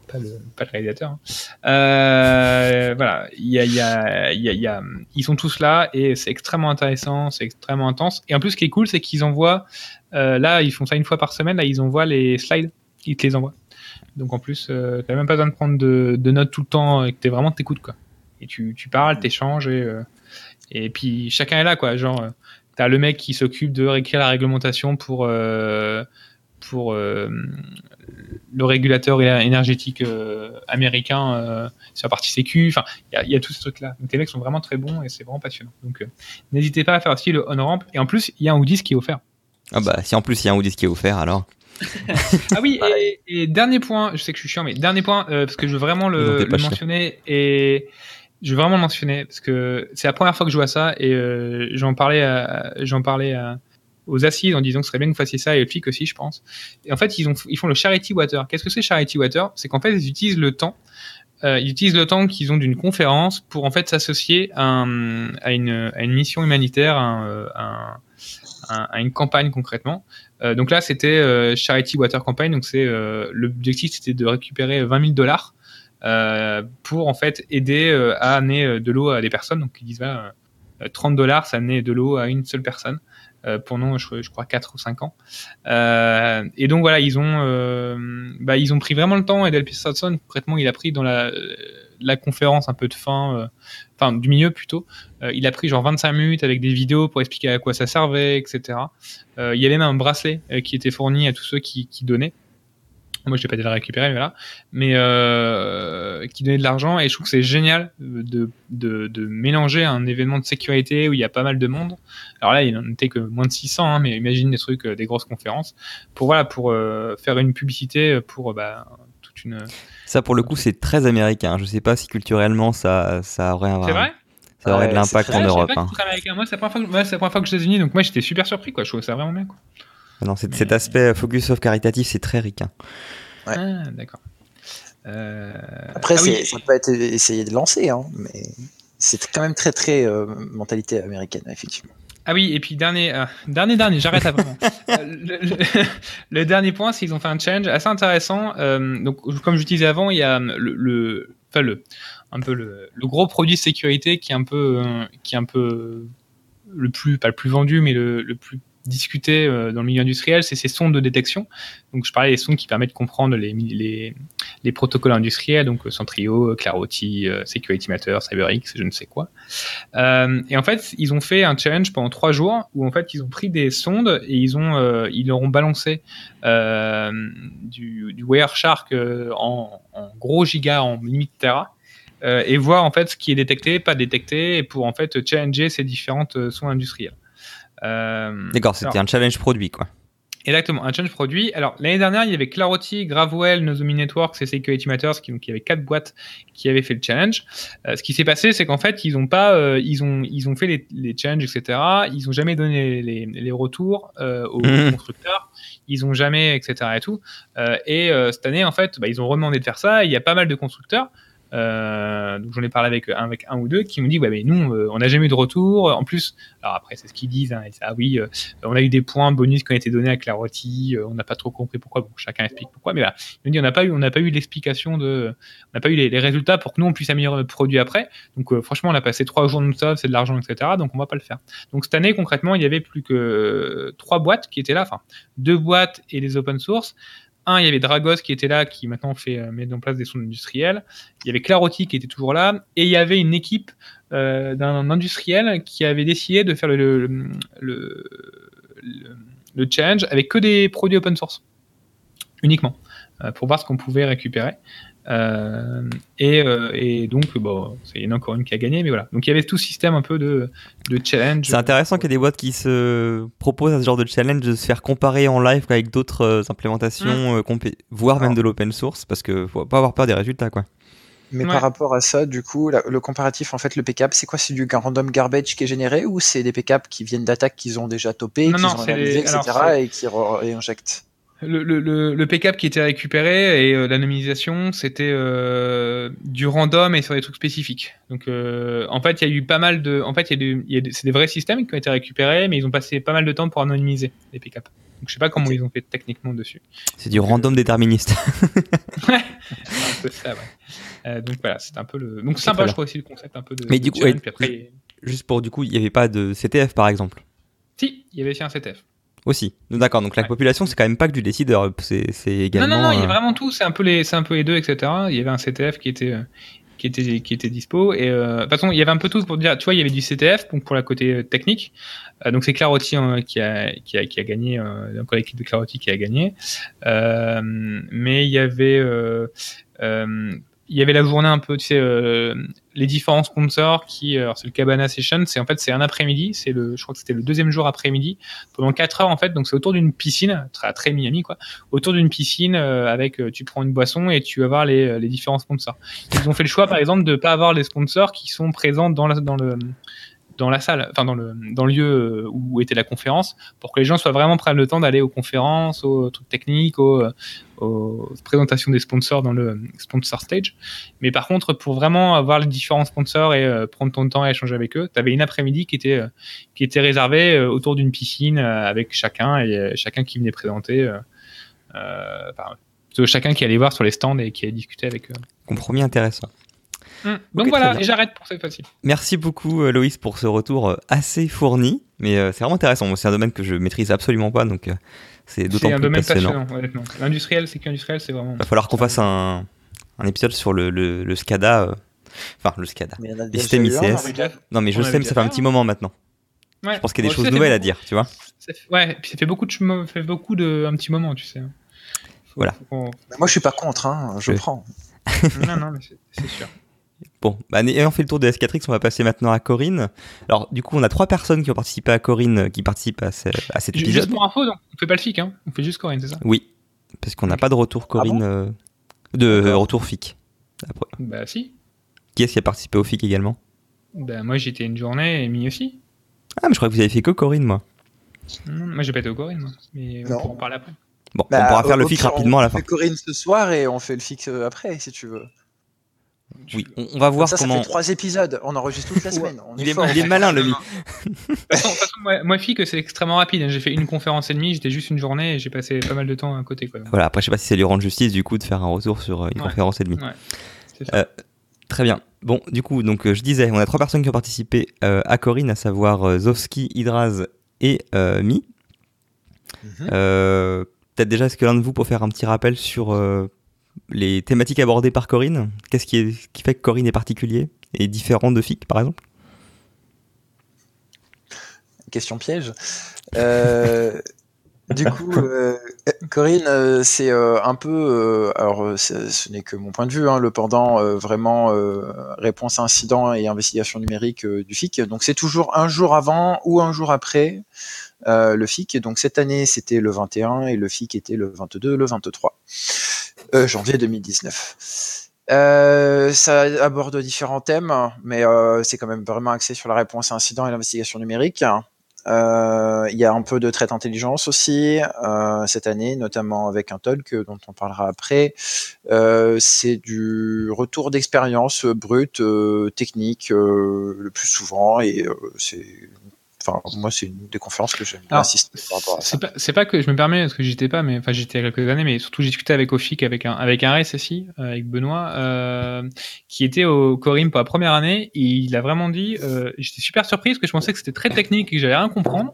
pas le, pas le réalisateur. Hein. Euh, voilà, il y a, y, a, y, ils sont tous là et c'est extrêmement intéressant, c'est extrêmement intense. Et en plus, ce qui est cool, c'est qu'ils envoient, euh, là, ils font ça une fois par semaine, là, ils envoient les slides, ils te les envoient. Donc en plus, euh, t'as même pas besoin de prendre de, de notes tout le temps, et que t'es vraiment t'écoutes quoi. Et tu, tu parles, t'échanges et euh, et puis chacun est là quoi. Genre, euh, t'as le mec qui s'occupe de réécrire la réglementation pour pour euh, le régulateur énergétique euh, américain euh, sur la partie sécu. Enfin, il y, a tout ce truc-là. Donc les mecs sont vraiment très bons et c'est vraiment passionnant. Donc n'hésitez pas à faire aussi le on-ramp. Et en plus, il y a un hoodies qui est offert. Ah bah si en plus il y a un hoodies qui est offert alors. ah oui, et, dernier point, je sais que je suis chiant, mais dernier point, parce que je veux vraiment le, le mentionner et je veux vraiment le mentionner parce que c'est la première fois que je vois ça et j'en parlais, j'en parlais à, aux assises en disant que ce serait bien que vous fassiez ça et le FIC aussi, je pense. Et en fait, ils, ont, ils font le charity water. Qu'est-ce que c'est charity water? C'est qu'en fait, ils utilisent le temps. Euh, ils utilisent le temps qu'ils ont d'une conférence pour en fait s'associer à, une, mission humanitaire, à, à une campagne concrètement. Euh, donc là, c'était euh, Charity Water Campaign. Donc c'est euh, l'objectif, c'était de récupérer 20 000 dollars euh, pour en fait aider à amener de l'eau à des personnes. Donc ils disent bah, 30 dollars, ça amenait de l'eau à une seule personne. Euh, pendant, je, je, crois, 4 ou 5 ans. Euh, et donc voilà, ils ont, euh, bah, ils ont pris vraiment le temps. Et Del Peterson, concrètement, il a pris dans la, la conférence un peu de fin, enfin du milieu plutôt, il a pris genre 25 minutes avec des vidéos pour expliquer à quoi ça servait, etc. il y avait même un bracelet qui était fourni à tous ceux qui donnaient. Moi, je l'ai pas déjà récupéré, mais voilà. Mais euh, qui donnait de l'argent et je trouve que c'est génial de, de, de, mélanger un événement de sécurité où il y a pas mal de monde. Alors là, il n'en était que moins de 600, hein, mais imagine des trucs, euh, des grosses conférences pour voilà, pour euh, faire une publicité pour bah, toute une. Ça, pour le coup, c'est très américain. Je sais pas si culturellement ça, ça aurait un. C'est vrai? Ça aurait de l'impact en Europe. Hein. Moi, c'est la première fois que, je suis aux États-Unis, donc moi, j'étais super surpris, quoi. Je trouve ça vraiment bien, quoi. Non, cet aspect focus of caritatif, c'est très ricain. Ouais. Ah, d'accord. Euh... Après, ah oui. ça peut être essayé de lancer, hein, mais c'est quand même très, très euh, mentalité américaine, effectivement. Ah oui, et puis dernier, euh, dernier, dernier, j'arrête là vraiment. Euh, le, le, dernier point, c'est qu'ils ont fait un change assez intéressant. Euh, donc, comme je disais avant, il y a le, le, enfin le, un peu le, le, gros produit de sécurité qui est un peu, qui est un peu le plus, pas le plus vendu, mais le, le plus discuter dans le milieu industriel, c'est ces sondes de détection. Donc je parlais des sondes qui permettent de comprendre les, les, les protocoles industriels, donc Centrio, Clarity, Security Matter, CyberX, je ne sais quoi. et en fait, ils ont fait un challenge pendant trois jours où en fait ils ont pris des sondes et ils ont ils leur ont balancé du, du Wireshark en, gros giga, en limite Tera. Euh, et voir en fait ce qui est détecté, pas détecté, pour en fait challenger ces différentes euh, soins industriels. Euh, D'accord, c'était un challenge produit quoi. Exactement, un challenge produit. Alors l'année dernière, il y avait Clarity, Gravewell, Nozomi Networks et Security Matters, qui, donc il y avait quatre boîtes qui avaient fait le challenge. ce qui s'est passé, c'est qu'en fait, ils ont pas, ils ont, ils ont fait les, les, challenges, etc. Ils ont jamais donné les, les retours aux mmh. constructeurs. Ils ont jamais, etc. Et tout. et cette année, en fait, bah, ils ont redemandé de faire ça. il y a pas mal de constructeurs. Euh, donc j'en ai parlé avec un, avec un ou deux qui me dit ouais mais nous euh, on n'a jamais eu de retour. En plus alors après c'est ce qu'ils disent ah oui euh, on a eu des points bonus qui ont été donnés à Claroty on n'a pas trop compris pourquoi bon chacun explique pourquoi mais voilà. Il me dit on n'a pas eu on n'a pas eu l'explication de on n'a pas eu les, résultats pour que nous on puisse améliorer notre produit après. Donc franchement on a passé trois jours de ça c'est de l'argent etc donc on va pas le faire. Donc cette année concrètement il y avait plus que trois boîtes qui étaient là enfin deux boîtes et les open source un, il y avait Dragos qui était là, qui maintenant fait euh, mettre en place des sondes industrielles. Il y avait Claroty qui était toujours là. Et il y avait une équipe euh, d'un industriel qui avait décidé de faire le, le, le, challenge avec que des produits open source. Uniquement. Euh, pour voir ce qu'on pouvait récupérer. Euh, et, euh, et, donc, bon, c'est une encore une qui a gagné, mais voilà. Donc il y avait tout ce système un peu de, de challenge. C'est intéressant qu'il y ait des boîtes qui se proposent à ce genre de challenge de se faire comparer en live avec d'autres euh, implémentations, mmh. voire même de l'open source, parce que faut pas avoir peur des résultats, quoi. Mais par rapport à ça, du coup, le comparatif, en fait, le PCAP, c'est quoi? C'est du random garbage qui est généré ou c'est des PCAP qui viennent d'attaques qu'ils ont déjà topé, qu'ils ont analysé, etc. et qui réinjectent le, le, le qui était récupéré et euh, l'anonymisation, c'était euh, du random et sur des trucs spécifiques. Donc, euh, en fait, il y a eu pas mal de. En fait, il y a, c'est des vrais systèmes qui ont été récupérés, mais ils ont passé pas mal de temps pour anonymiser les PCAP. Donc, je sais pas comment ils ont fait techniquement dessus. C'est du random déterministe. ouais, c'est un peu ça, ouais. donc, voilà, c'est un peu le. Donc, sympa, je crois aussi le concept un peu de. Mais du coup, juste pour du coup, il n'y avait pas de CTF par exemple Si, il y avait aussi un CTF aussi. D'accord, donc la population, c'est quand même pas que du décideur, c'est également. Non, non, non, il y a euh, vraiment tout, c'est un, peu les, un peu les deux, etc. Il y avait un CTF qui était. Euh, qui était, qui était dispo. Et euh, de toute façon, il y avait un peu tout pour dire, tu vois, il y avait du CTF donc pour la côté technique. donc c'est Claroty hein, qui, a, qui, a, qui a gagné, donc l'équipe de Claroty qui a gagné. mais il y avait il y avait la journée un peu, tu sais, euh, les différents sponsors qui, euh, c'est le Cabana Session, c'est en fait c'est un après-midi, c'est le, je crois que c'était le deuxième jour après-midi, pendant 4 heures en fait, donc c'est autour d'une piscine, très, très Miami quoi, autour d'une piscine euh, avec, tu prends une boisson et tu vas voir les, les différents sponsors. Ils ont fait le choix par exemple de pas avoir les sponsors qui sont présents dans, la, dans le dans la salle, enfin dans le, dans lieu euh, où était la conférence, pour que les gens soient vraiment prennent le temps d'aller aux conférences, aux trucs techniques, aux, aux, présentations des sponsors dans le sponsor stage. Mais par contre, pour vraiment avoir les différents sponsors et euh, prendre ton temps et échanger avec eux, tu avais une après-midi qui était, euh, qui était réservée autour d'une piscine avec chacun et chacun qui venait présenter. chacun qui allait voir sur les stands et qui allait discuter avec eux. Compromis intéressant. Mm. Donc voilà, et j'arrête pour cette fois-ci. Merci beaucoup euh, Loïs pour ce retour euh, assez fourni, mais euh, c'est vraiment intéressant. C'est un domaine que je maîtrise absolument pas, donc c'est d'autant plus un domaine passionnant. honnêtement. L'industriel, c'est qu'industriel, c'est vraiment. Il va falloir qu'on fasse un, un, épisode sur le, le, SCADA, enfin le SCADA, les systèmes ICS. Non mais je sais, mais ça fait un petit moment maintenant. Je pense qu'il y a des choses nouvelles à dire, tu vois. ouais, puis ça fait beaucoup de, fait beaucoup de un petit moment, tu sais. voilà. Moi, je suis pas contre, hein, je prends. non, non, mais c'est sûr. Bon, bah, ayant fait le tour de S4X, on va passer maintenant à Corinne. Alors, du coup, on a trois personnes qui ont participé à Corinne, euh, qui participent à, cet épisode. Juste pour info, donc, on fait pas le FIC, hein on fait juste Corinne, c'est ça? Oui, parce qu'on n'a pas de retour ah Corinne, euh, de retour FIC. Bah si. Qui est-ce qui a participé au FIC également? Bah moi j'étais une journée et Mi aussi. Ah mais je crois que vous avez fait que Corinne, moi. Non, moi j'ai pas été au Corinne, moi. mais on pourra en parler après. Bon, on bah, pourra faire le FIC rapidement à la fin. On fait Corinne ce soir et on fait le FIC euh, après, si tu veux. Oui, on, va voir ça, comment. Ça fait trois épisodes, on enregistre toute la semaine. il, est, malin, le mi. moi, moi que c'est extrêmement rapide. Hein. J'ai fait une conférence et demie, j'étais juste une journée et j'ai passé pas mal de temps à côté. Quoi. Voilà, après, je sais pas si c'est lui rendre justice du coup de faire un retour sur euh, une conférence et demie. Euh, très bien. Bon, du coup, donc euh, je disais, on a trois personnes qui ont participé à Corinne, à savoir Zovski, Hydraz et Mi. Mhm. Peut-être déjà, est-ce que l'un de vous peut faire un petit rappel sur les thématiques abordées par Corinne Qu'est-ce qui, fait que Corinne est particulier et différent de FIC, par exemple? Question piège. Euh, du coup, euh, Corinne, euh, c'est un peu, alors ce n'est que mon point de vue, hein, le pendant vraiment réponse à incident et investigation numérique du FIC. Donc c'est toujours un jour avant ou un jour après le FIC. Donc cette année c'était le 21 et le FIC était le 22, le 23 janvier 2019. Euh, ça aborde différents thèmes, mais euh, c'est quand même vraiment axé sur la réponse à incidents et l'investigation numérique. Euh, il y a un peu de traite intelligence aussi cette année, notamment avec un talk dont on parlera après. c'est du retour d'expérience brute, technique le plus souvent, et c'est moi, c'est une des conférences que j'aime assister par rapport à ça. C'est pas, que je me permets, parce que j'étais pas, mais enfin, j'étais il y a quelques années, mais surtout, j'ai discuté avec Ofik, avec un, avec un RSSI, euh, avec Benoît, euh, qui était au Corim pour la première année, et il a vraiment dit, euh, j'étais super surpris parce que je pensais que c'était très technique et que j'allais rien comprendre.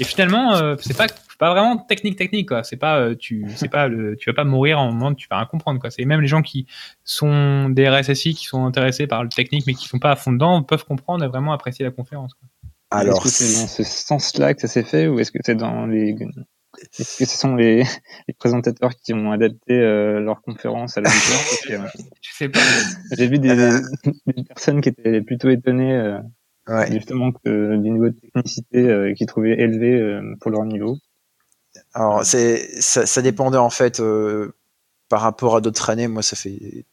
Et finalement, euh, c'est pas, pas vraiment technique technique quoi. C'est pas, euh, tu, c'est pas le, tu vas pas mourir en moment, tu vas rien comprendre quoi. C'est même les gens qui sont des RSSI, qui sont intéressés par le technique mais qui sont pas à fond dedans, peuvent comprendre et vraiment apprécier la conférence. Quoi. Alors, est-ce que c'est dans ce sens-là que ça s'est fait ou est-ce que c'est dans les est-ce que ce sont les, les présentateurs qui ont adapté euh, leur conférence à la Je sais pas. J'ai vu des, des, personnes qui étaient plutôt étonnées euh, ouais. justement que, du niveau de technicité euh, qu'ils trouvaient élevé euh, pour leur niveau. Alors c'est ça, ça, dépendait en fait euh, par rapport à d'autres années. Moi, ça fait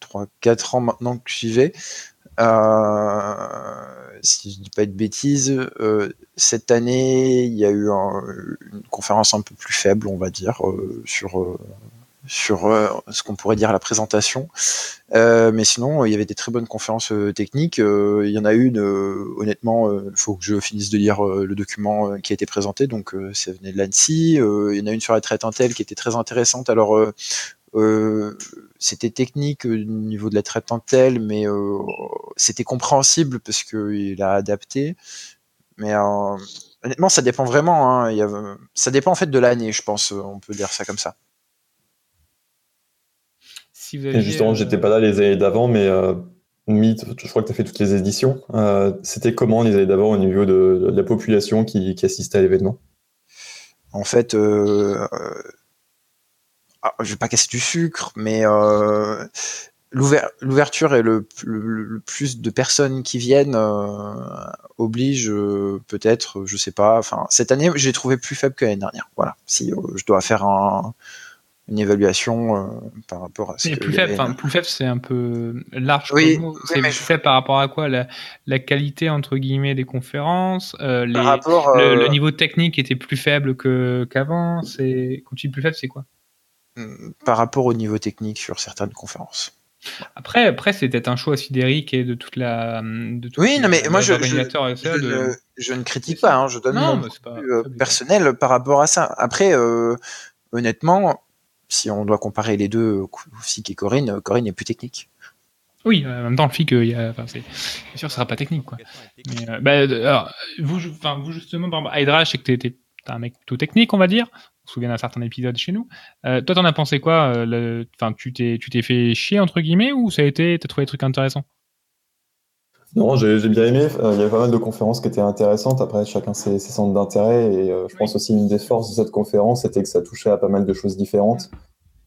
3-4 ans maintenant que j'y vais. Euh, si je dis pas de bêtises, euh, cette année, il y a eu une conférence un peu plus faible, on va dire, euh, sur sur ce qu'on pourrait dire la présentation. mais sinon, il y avait des très bonnes conférences techniques. il y en a une, honnêtement, il faut que je finisse de lire le document qui a été présenté. Donc, ça venait de l'ANSI. il y en a une sur la traite Intel qui était très intéressante. Alors, c'était technique au niveau de la traite Intel, mais c'était compréhensible parce qu'il a adapté. Mais honnêtement, ça dépend vraiment. Hein. Il y a, ça dépend en fait de l'année, je pense. On peut dire ça comme ça. Si vous justement, euh, j'étais pas là les années d'avant, mais euh, Mythe, je crois que tu as fait toutes les éditions. Euh, c'était comment les années d'avant au niveau de, la population qui, assistait à l'événement? En fait, euh, je vais pas casser du sucre, mais euh, l'ouverture et le, plus de personnes qui viennent euh, oblige euh, peut-être, je sais pas. Enfin, cette année, j'ai trouvé plus faible que l'année dernière. Voilà. Si euh, je dois faire une évaluation par rapport à ce que plus faible, enfin, plus faible, c'est un peu large. Oui, c'est plus faible par rapport à quoi? La, qualité entre guillemets des conférences, les, rapport, le, niveau technique était plus faible que qu'avant. C'est quand tu dis plus faible, c'est quoi? Par rapport au niveau technique sur certaines conférences. Après, après c'est peut-être un choix sidérique et de toute la. De oui, non, mais moi, je, je, je, ne critique pas, hein, je donne mon euh, personnel par rapport à ça. Après, euh, honnêtement, si on doit comparer les deux, FIC et Corinne, Corinne est plus technique. Oui, en même temps, le FIC, il y a, enfin, c'est sûr, ce sera pas technique, quoi. Mais, euh, bah, alors, vous, vous justement, par exemple, Hydra, je sais que t'es un mec tout technique, on va dire on se souvient d'un certain épisode chez nous. Euh, toi, t'en as pensé quoi euh, Enfin, tu t'es, tu t'es fait chier entre guillemets ou ça a été, t'as trouvé des trucs intéressants? Non, j'ai, bien aimé. Euh, il y avait pas mal de conférences qui étaient intéressantes. Après, chacun ses, ses centres d'intérêt et je pense aussi une des forces de cette conférence, c'était que ça touchait à pas mal de choses différentes.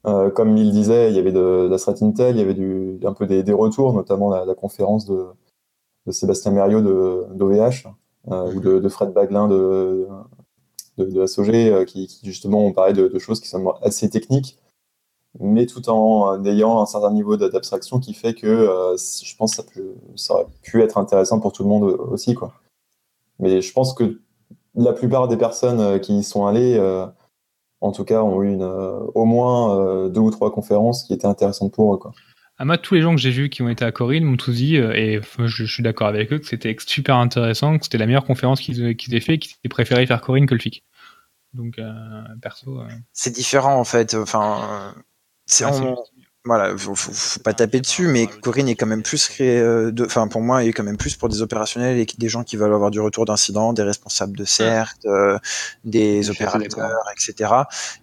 comme il disait, il y avait de, la Strat Intel, il y avait du, un peu des, des retours, notamment la, conférence de, de Sébastien Mériot de, d'OVH ou de, de, Fred Baglin de, de, la SOG euh, qui, justement ont parlé de, choses qui sont assez techniques, mais tout en ayant un certain niveau d'abstraction qui fait que euh, je pense que ça, aurait pu être intéressant pour tout le monde aussi. Quoi. Mais je pense que la plupart des personnes euh, qui y sont allées, en tout cas, ont eu au moins deux ou trois conférences qui étaient intéressantes pour eux. À moi, tous les gens que j'ai vus qui ont été à Corinne m'ont tous dit, et je, suis d'accord avec eux, que c'était super intéressant, que c'était la meilleure conférence qu'ils qu'ils aient fait, qu'ils aient préféré faire Corinne que le FIC. Donc, euh, perso. Euh, c'est différent en fait. Enfin, c'est voilà, faut, faut, pas taper dessus, mais Corinne est quand même plus euh, de, enfin pour moi, il est quand même plus pour des opérationnels et des gens qui veulent avoir du retour d'incident, des responsables de CERT, euh, des opérateurs, etc.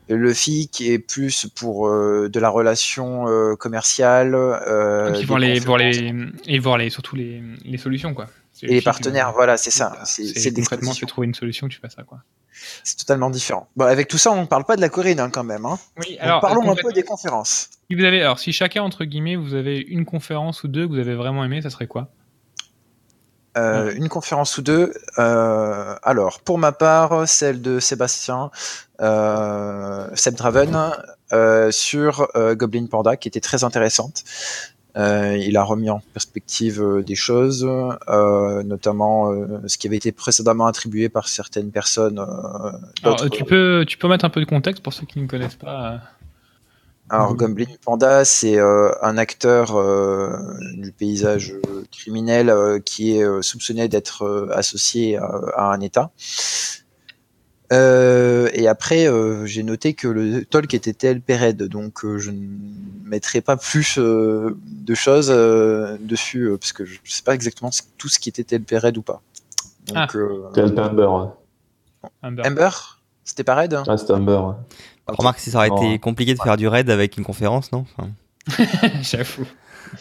le FIC est plus pour euh, de la relation commerciale. Euh, vont les, voir les, et voir les, surtout les, les solutions quoi. Et les partenaires, voilà, c'est ça. C'est concrètement, tu trouver une solution, tu fais ça quoi c'est totalement différent. Bon, avec tout ça, on ne parle pas de la Corinne hein, quand même. Hein. Oui, alors, parlons un peu des conférences. Si vous avez, alors, si chacun entre guillemets, vous avez une conférence ou deux que vous avez vraiment aimé, ça serait quoi? Euh, Une conférence ou deux. Euh, alors, pour ma part, celle de Sébastien euh, Seb Draven euh, sur Goblin Panda, qui était très intéressante. Euh, il a remis en perspective euh, des choses, euh, notamment ce qui avait été précédemment attribué par certaines personnes. Alors, tu peux, tu peux mettre un peu de contexte pour ceux qui ne connaissent pas. Alors, Goblin Panda, c'est un acteur du paysage criminel qui est soupçonné d'être associé à, un État. Euh, et après, euh, j'ai noté que le talk était tel Pered, donc euh, je ne mettrai pas plus de choses dessus, parce que je ne sais pas exactement tout ce qui était tel Pered ou pas. Donc, ah. Amber. Amber, C'était pas Red Ah, c'était Amber. Remarque si ça aurait été compliqué de faire du raid avec une conférence, non J'avoue.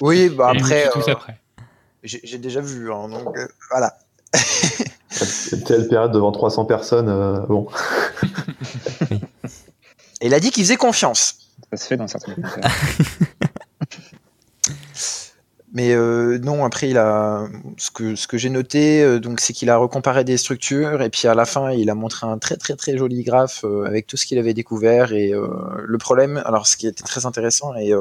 Oui, bah après. après. J'ai déjà vu, hein, donc voilà. Telle période devant 300 personnes, euh, bon. Et il a dit qu'il faisait confiance. Ça se fait dans certains cas. Mais euh, non, après, il a ce que, j'ai noté, euh, donc c'est qu'il a recomparé des structures et puis à la fin, il a montré un très très très joli graphe avec tout ce qu'il avait découvert et le problème. Alors, ce qui était très intéressant et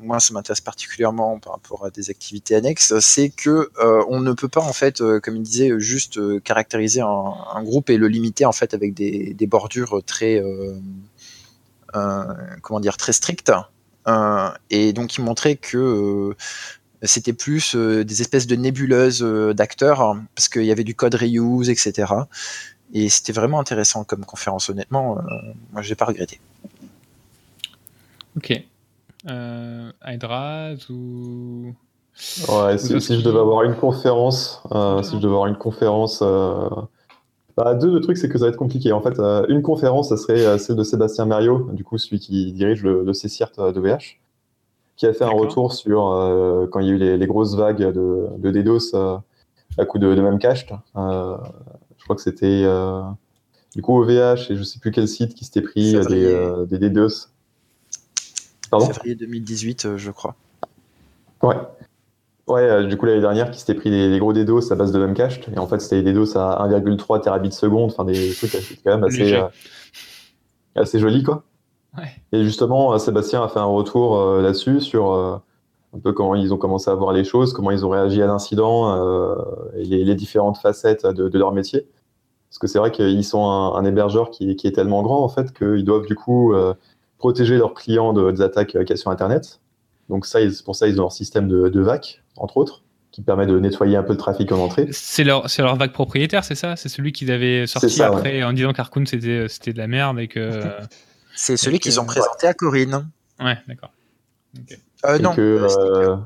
moi ça m'intéresse particulièrement par rapport à des activités annexes, c'est que euh, on ne peut pas en fait, euh, comme il disait, juste euh, caractériser un, groupe et le limiter en fait avec des, bordures très comment dire très strictes. Et donc il montrait que c'était plus des espèces de nébuleuses d'acteurs hein, parce qu'il y avait du code reuse, etc. Et c'était vraiment intéressant comme conférence, honnêtement. moi, j'ai pas regretté. Ok euh, ou Ouais, si, je devais avoir une conférence, euh, si je devais avoir une conférence, euh, bah, deux trucs, c'est que ça va être compliqué. En fait, euh, une conférence, ça serait celle de Sébastien Mario, du coup celui qui dirige le, le CCIRT de VH, qui a fait un retour sur quand il y a eu les, grosses vagues de, de DDoS à coup de, de Memcached. je crois que c'était du coup OVH et je sais plus quel site qui s'était pris des, des DDoS février 2018, euh, je crois. Ouais. Ouais, euh, du coup, l'année dernière, qui s'était pris des, gros DDoS à base de Memcached. Et en fait, c'était des DDoS à 1,3 terabits seconde. Enfin, des trucs quand même assez, euh, assez jolis, quoi. Ouais. Et justement, Sébastien a fait un retour là-dessus sur un peu comment ils ont commencé à voir les choses, comment ils ont réagi à l'incident et les, différentes facettes de, leur métier. Parce que c'est vrai qu'ils sont un, hébergeur qui, qui, est tellement grand, en fait, qu'ils doivent du coup protéger leurs clients de, des attaques qu'il y a sur Internet. Donc ça, pour ça, ils ont leur système de, de VAC, entre autres, qui permet de nettoyer un peu le trafic en entrée. C'est leur, leur VAC propriétaire, c'est ça? C'est celui qu'ils avaient sorti après en disant qu'Arcoon c'était, c'était de la merde et que... C'est celui qu'ils ont présenté à Corinne. Ouais, d'accord. Euh, non. Euh,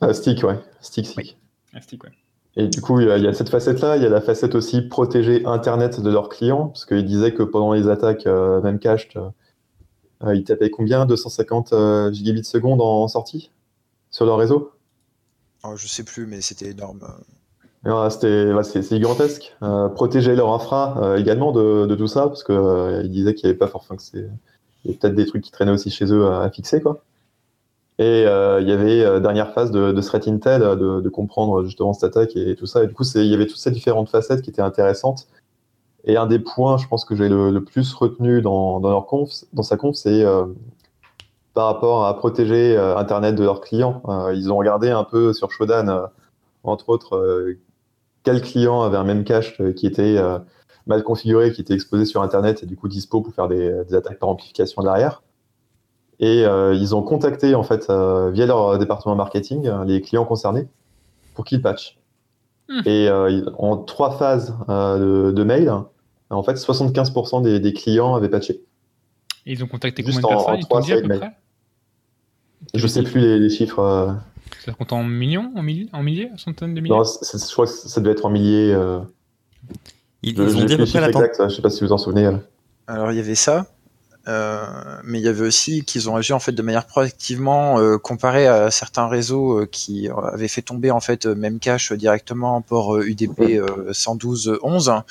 ah, stick, ouais. Stick, stick. Ah, stick, ouais. Et du coup, il y a cette facette-là. Il y a la facette aussi protéger Internet de leurs clients, parce qu'ils disaient que pendant les attaques euh, même cached, euh, ils tapaient combien? 250 euh, gigabits seconde en sortie? Sur leur réseau? Oh, Je sais plus, mais c'était énorme. c'était, c'est, gigantesque. Euh, protéger leur infra également de, tout ça, parce qu'ils disaient qu'il n'y avait pas forcément que c'est. Y avait peut-être des trucs qui traînaient aussi chez eux à, fixer. Et il y avait dernière phase de, de Threat Intel, de, comprendre justement cette attaque et, tout ça. Et du coup, il y avait toutes ces différentes facettes qui étaient intéressantes et un des points, je pense, que j'ai le, plus retenu dans, leur conf, dans sa conf, c'est euh, par rapport à protéger euh, Internet de leurs clients. Euh, ils ont regardé un peu sur Shodan, entre autres, quel client avait un même cache qui était mal configuré, qui était exposé sur Internet et du coup dispo pour faire des, attaques par amplification derrière. Et ils ont contacté en fait via leur département marketing les clients concernés pour qu'ils patchent. Hmm. Et en trois phases de, de, mail, en fait, 75% des, clients avaient patché. Et ils ont contacté combien de personnes? Ils dit à peu près? Je sais plus les, chiffres. Ça compte en millions, en milliers, en milliers, en centaines de milliers Non, je crois que ça devait être en milliers. Ils, ont dit à peu près la Je sais pas si vous en souvenez. Alors il y avait ça. Euh, mais il y avait aussi qu'ils ont agi en fait de manière proactivement euh, comparé à certains réseaux euh, qui avaient fait tomber en fait même cache directement en port UDP 112.11.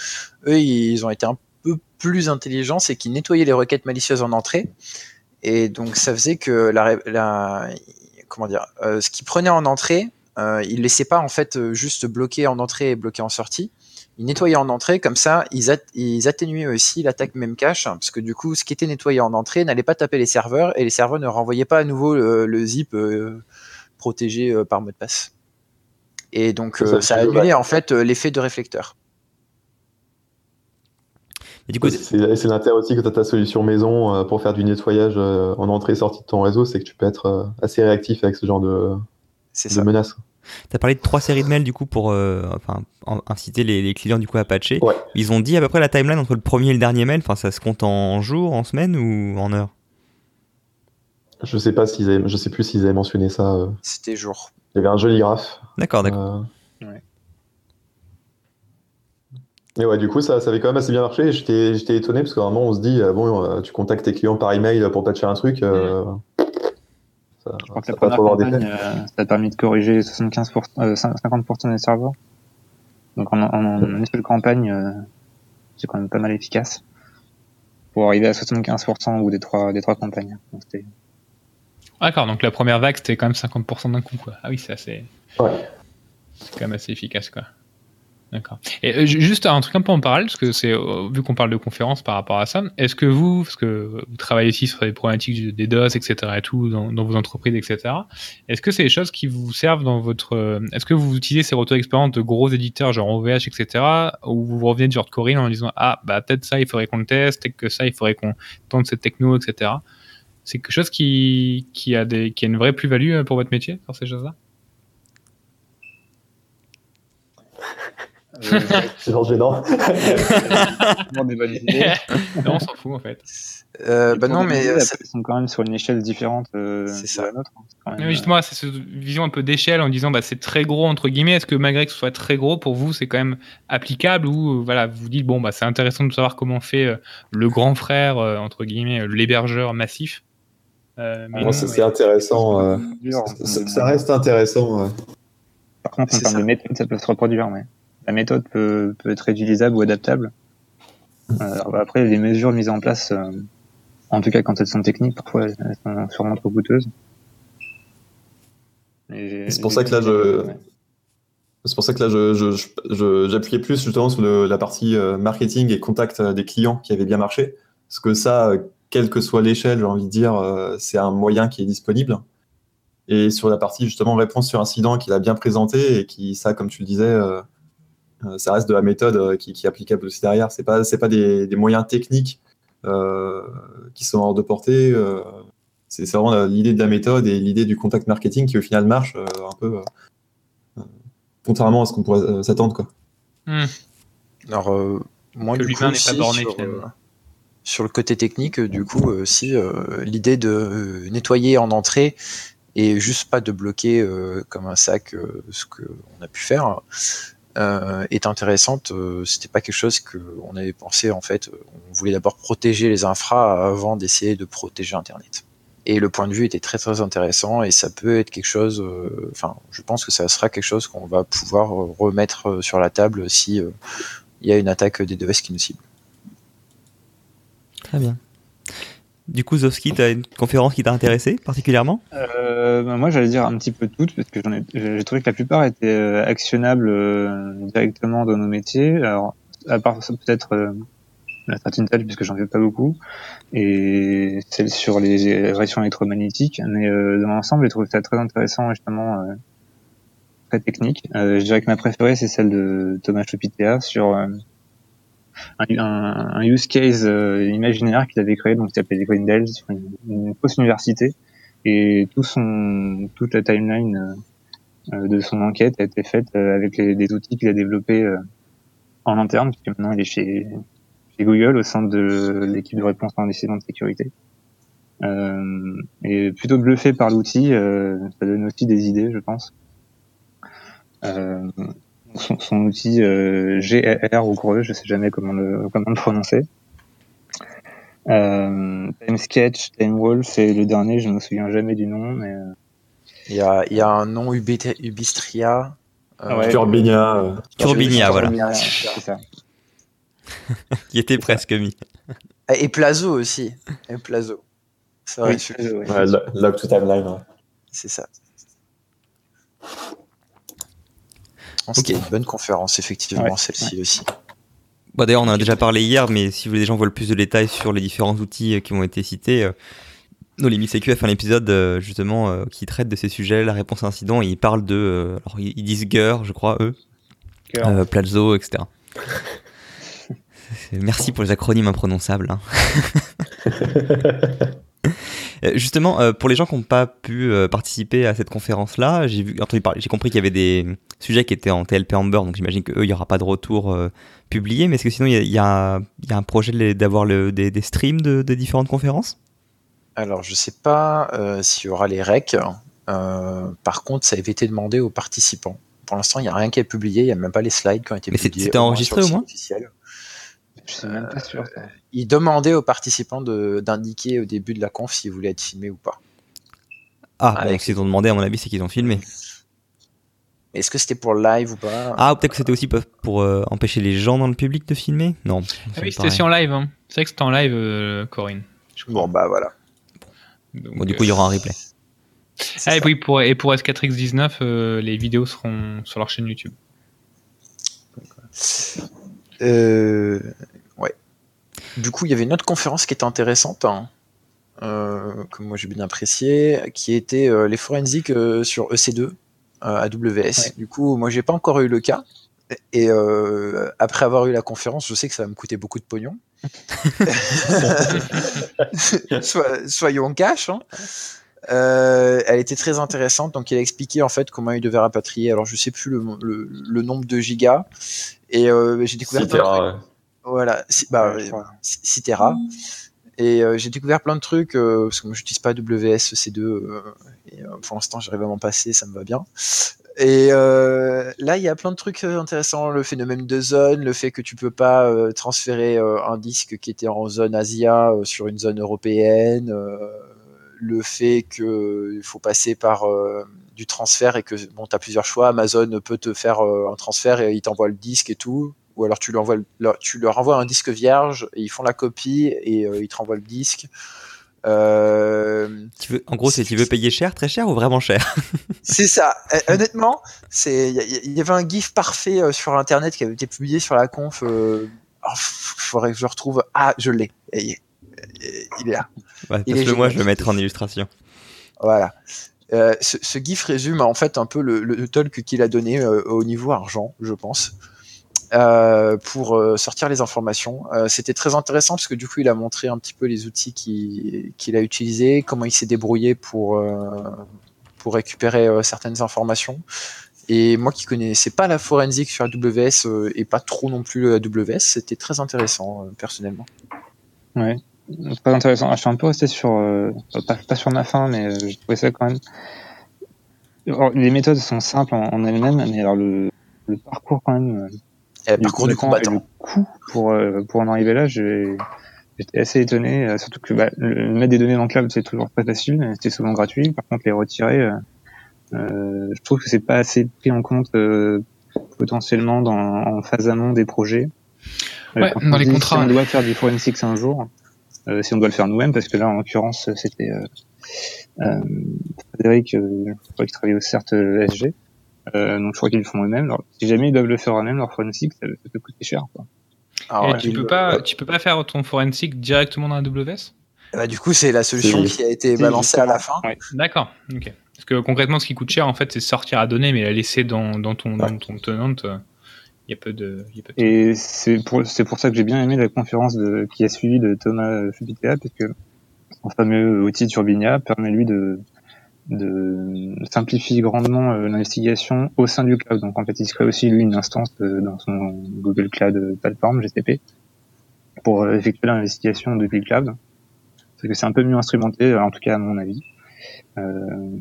Eux, ils ont été un peu plus intelligents, c'est qu'ils nettoyaient les requêtes malicieuses en entrée. Et donc ça faisait que la, la comment dire, ce qu'ils prenaient en entrée, ils laissaient pas en fait juste bloquer en entrée et bloquer en sortie ils nettoyaient en entrée, comme ça, ils, atténuaient aussi l'attaque même cache, parce que du coup, ce qui était nettoyé en entrée n'allait pas taper les serveurs, et les serveurs ne renvoyaient pas à nouveau le, zip euh, protégé euh, par mot de passe. Et donc, ça, euh, ça annulait en fait l'effet de réflecteur. C'est l'intérêt aussi que tu as ta solution maison pour faire du nettoyage en entrée et sortie de ton réseau, c'est que tu peux être assez réactif avec ce genre de, de menaces. Tu as parlé de trois séries de mails du coup pour euh, enfin, inciter les, clients du coup à patcher. Ils ont dit à peu près la timeline entre le premier et le dernier mail. Enfin, ça se compte en jours, en semaines ou en heures? Je sais pas s'ils je sais plus s'ils avaient mentionné ça. Euh. C'était jours. Il y avait un joli graphe. D'accord, d'accord. Euh. Et ouais, du coup, ça, ça avait quand même assez bien marché. J'étais étonné parce qu'à un moment, on se dit, bon, tu contactes tes clients par email pour patcher un truc. Je crois que la première campagne, euh, ça a permis de corriger 75%, 50% euh, des serveurs. Donc en, une seule campagne, euh, c'est quand même pas mal efficace pour arriver à 75% ou des trois, des trois campagnes. D'accord, donc la première vague c'était quand même 50% d'un coup quoi. Ah oui, c'est assez. Ouais. C'est quand même assez efficace quoi. D'accord. Et euh, juste un truc un peu en parallèle, parce que c'est euh, vu qu'on parle de conférences par rapport à ça, est-ce que vous, parce que vous travaillez ici sur les problématiques des DOS, etc. et tout dans, vos entreprises, etc. Est-ce que c'est des choses qui vous servent dans votre, euh, est-ce que vous utilisez ces retours d'expérience de gros éditeurs genre OVH, etc. ou vous revenez de genre de Corinne en disant ah bah peut-être ça il faudrait qu'on le teste, peut-être que ça il faudrait qu'on tente cette techno, etc. C'est quelque chose qui, a une vraie plus-value pour votre métier sur ces choses-là? C'est genre gênant. non, on s'en fout en fait. Euh, bah non, mais ils sont quand même sur une échelle différente euh, c'est ça. nôtre. Hein. justement, c'est cette vision un peu d'échelle en disant bah, c'est très gros entre guillemets. Est-ce que malgré que ce soit très gros pour vous, c'est quand même applicable ou voilà, vous dites bon bah c'est intéressant de savoir comment fait euh, le grand frère entre guillemets l'hébergeur massif. mais c'est intéressant. Ça, reste intéressant. Par contre, en termes de méthode, ça peut se reproduire. Mais la méthode peut, peut, être réutilisable ou adaptable. Euh, après, les mesures mises en place, euh, en tout cas quand elles sont techniques, parfois elles sont sûrement trop coûteuses. C'est pour ça que là, je. C'est pour ça que là, je, j'appuyais plus justement sur la partie euh, marketing et contact des clients qui avait bien marché. Parce que ça, quelle que soit l'échelle, j'ai envie de dire, c'est un moyen qui est disponible. Et sur la partie justement réponse sur incident qu'il a bien présenté et qui, ça, comme tu le disais, ça reste de la méthode euh, qui, est applicable aussi derrière. C'est pas c'est pas des, moyens techniques euh, qui sont hors de portée. c'est vraiment l'idée de la méthode et l'idée du contact marketing qui au final marche un peu contrairement à ce qu'on pourrait s'attendre quoi. Hmm. Alors moi du coup, pas borné, sur, sur, le côté technique, du coup, aussi l'idée de nettoyer en entrée et juste pas de bloquer comme un sac ce qu'on a pu faire, euh, est intéressante. Euh, c'était pas quelque chose qu'on avait pensé en fait. On voulait d'abord protéger les infras avant d'essayer de protéger Internet. Et le point de vue était très très intéressant et ça peut être quelque chose. Euh, enfin, je pense que ça sera quelque chose qu'on va pouvoir remettre sur la table si il y a une attaque des devices qui nous cible. Très bien. Du coup, Zowski, tu as une conférence qui t'a intéressé particulièrement? Euh, bah, Moi, j'allais dire un petit peu toutes, parce que j'ai trouvé que la plupart étaient euh, actionnables euh, directement dans nos métiers. Alors, à part peut-être euh, la Threat puisque j'en fais pas beaucoup, et celle sur les réactions électromagnétiques. Mais dans l'ensemble, j'ai trouvé ça très intéressant, justement, très technique. je dirais que ma préférée, c'est celle de Thomas Chopitea sur un, un, use case euh, imaginaire qu'il avait créé, donc qui s'appelait Grindels, une, une fausse université, et tout son, toute la timeline euh, de son enquête a été faite euh, avec les, des outils qu'il a développés en interne, puisque maintenant il est chez, chez Google au sein de l'équipe de réponse à un incident de sécurité. et plutôt bluffé par l'outil, ça donne aussi des idées, je pense. Son, son, outil GR ou Greux, je sais jamais comment le, comment le prononcer. Euh, Time Sketch, Time Wolf et le dernier, je ne me souviens jamais du nom, mais. Il y a, il y a un nom Ubistria. Euh, Turbinia. Turbinia, voilà. C'est ça. qui était presque mis. Et Plazo aussi. Et Plazo. C'est vrai. Oui, ouais, Log to Timeline. Ouais. C'est ça. C'était une bonne conférence, effectivement, celle-ci aussi. Bah, D'ailleurs, on en a déjà parlé hier, mais si les gens veulent plus de détails sur les différents outils euh, qui ont été cités, euh, nos limites CQ a fait un épisode euh, justement qui traite de ces sujets, la réponse à incident, et ils parlent de. alors, ils disent GER, je crois, eux, Plazo, etc. Merci pour les acronymes imprononçables. Hein. Justement, pour les gens qui n'ont pas pu participer à cette conférence-là, j'ai j'ai compris qu'il y avait des sujets qui étaient en TLP Amber, donc j'imagine qu'eux, il n'y aura pas de retour publié, mais est-ce que sinon il y, a, un projet d'avoir des, des, streams de, différentes conférences? Alors je sais pas euh, s'il y aura les recs. Euh, par contre, ça avait été demandé aux participants. Pour l'instant, il n'y a rien qui est publié, il n'y a même pas les slides qui ont été publiés. Mais c'était enregistré au moins? Je suis même pas sûr. Euh, ils demandaient aux participants d'indiquer au début de la conf s'ils voulaient être filmés ou pas. Ah, donc s'ils ont demandé, à mon avis, c'est qu'ils ont filmé. Est-ce que c'était pour live ou pas? Ah, peut-être que c'était aussi pour euh, empêcher les gens dans le public de filmer? Non. Ah oui, c'était aussi en live. Hein. C'est vrai que c'était en live, euh, Corinne. Bon, bah voilà. bon, du coup, il y aura un replay. Ah, et, puis pour, et pour S4X19, euh, les vidéos seront sur leur chaîne YouTube. Du coup, il y avait une autre conférence qui était intéressante, hein, que moi j'ai bien apprécié, qui était les forensiques sur EC2. Euh, AWS. Du coup, moi, j'ai pas encore eu le cas. Et euh, après avoir eu la conférence, je sais que ça va me coûter beaucoup de pognon. soyons cash. Hein. Euh, elle était très intéressante. Donc, il a expliqué en fait comment il devait rapatrier. Alors, je sais plus le, nombre de gigas. Et j'ai découvert. Voilà, bah, Citera. Et j'ai découvert plein de trucs, parce que moi j'utilise pas AWS C2, et euh, pour l'instant, j'arrive à m'en passer, ça me va bien. Et euh, là, il y a plein de trucs euh, intéressants. Le phénomène de zone, le fait que tu peux pas transférer un disque qui était en zone Asia sur une zone européenne, le fait qu'il faut passer par du transfert et que bon, tu as plusieurs choix. Amazon peut te faire un transfert et il t'envoie le disque et tout. Ou alors tu, leur, tu leur envoies un disque vierge et ils font la copie et ils te renvoient le disque. Euh, tu veux, en gros, c'est tu veux payer cher, très cher ou vraiment cher? C'est ça. Honnêtement, c'est il y, avait un gif parfait euh, sur internet qui avait été publié sur la conf. Il euh, oh, faudrait que je le retrouve. Ah, je l'ai. Il est là. Ouais, le moi, je vais le mettre en illustration. Voilà. ce, gif résume en fait un peu le, le talk qu'il a donné au niveau argent, je pense. Euh, pour euh, sortir les informations. Euh, c'était très intéressant parce que du coup, il a montré un petit peu les outils qu'il a utilisés, comment il s'est débrouillé pour, récupérer certaines informations. Et moi qui connaissais pas la forensique sur AWS et pas trop non plus le AWS, c'était très intéressant personnellement. Ouais, très intéressant. Ah, je suis un peu resté sur, pas, sur ma fin, mais j'ai trouvé ça quand même. les méthodes sont simples en, elles-mêmes, mais alors le, parcours quand même parcours du combattant. Le coût pour, euh, pour en arriver là, j'étais assez étonné, euh, surtout que bah, le, mettre des données dans le cloud, c'est toujours pas facile, c'était souvent gratuit. Par contre, les retirer, euh, euh je trouve que c'est pas assez pris en compte potentiellement dans, en phase amont des projets. Ouais, dans les contrats. Si on doit faire du forensics un jour, si on doit le faire nous-mêmes, parce que là, en l'occurrence, c'était euh, Frédéric, je crois qu'il travaillait au CERT SG. Euh, donc je crois qu'ils le font eux-mêmes. Si jamais ils doivent le faire eux-mêmes, leur forensic, ça, peut coûter cher. Quoi. Ah Et tu peux pas, tu peux pas faire ton forensic directement dans AWS bah, Du coup, c'est la solution qui a été balancée à la fin. D'accord. Ok. Parce que concrètement, ce qui coûte cher, en fait, c'est sortir à donner, mais la laisser dans, dans ton, dans ton tenant. Il euh, y a peu de. Y a peu de... Et c'est pour, c'est pour ça que j'ai bien aimé la conférence de, qui a suivi de Thomas Fubitea, parce que son fameux outil Turbinia permet lui de, de simplifier grandement euh, l'investigation au sein du cloud. Donc en fait, il se crée aussi lui une instance dans son Google Cloud Platform GCP pour euh, effectuer l'investigation depuis le cloud. parce que c'est un peu mieux instrumenté, en tout cas à mon avis. Euh,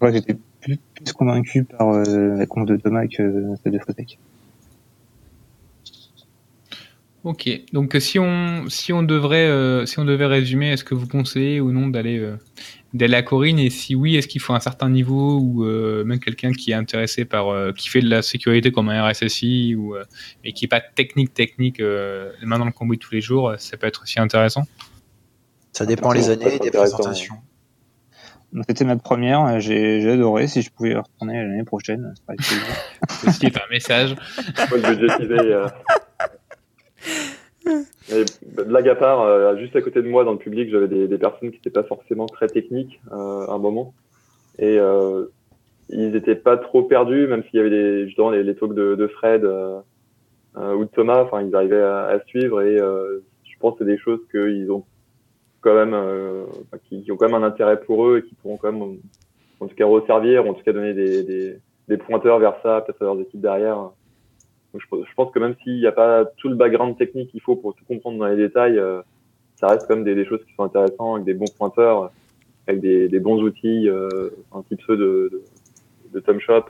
que j'étais plus, convaincu par la conf de Thomas que celle de Fotech. Ok, donc si on si on devrait si on devait résumer, est-ce que vous conseillez ou non d'aller d'aller à Corinne et si oui, est-ce qu'il faut un certain niveau ou euh, même quelqu'un qui est intéressé par euh, qui fait de la sécurité comme un RSSI ou euh, et qui est pas technique technique les mains dans le cambouis tous les jours, ça peut être aussi intéressant? Ça dépend les années des présentations. C'était ma première, j'ai adoré. Si je pouvais y retourner l'année prochaine, ça serait un message. Mais blague à part, euh, juste à côté de moi dans le public, j'avais des, personnes qui n'étaient pas forcément très techniques euh, à un moment. Et euh, ils n'étaient pas trop perdus, même s'il y avait justement les, talks de, Fred ou de Thomas, enfin ils arrivaient à, suivre et je pense que c'est des choses qu'ils ont quand même, qui, ont quand même un intérêt pour eux et qui pourront quand même, en tout cas, resservir, ou en tout cas donner des, des, des pointeurs vers ça, peut-être à leurs équipes derrière je, pense que même s'il n'y a pas tout le background technique qu'il faut pour tout comprendre dans les détails, euh, ça reste quand même des, choses qui sont intéressantes, avec des bons pointeurs, avec des, bons outils, euh, un type ceux de, de, Tom Shop.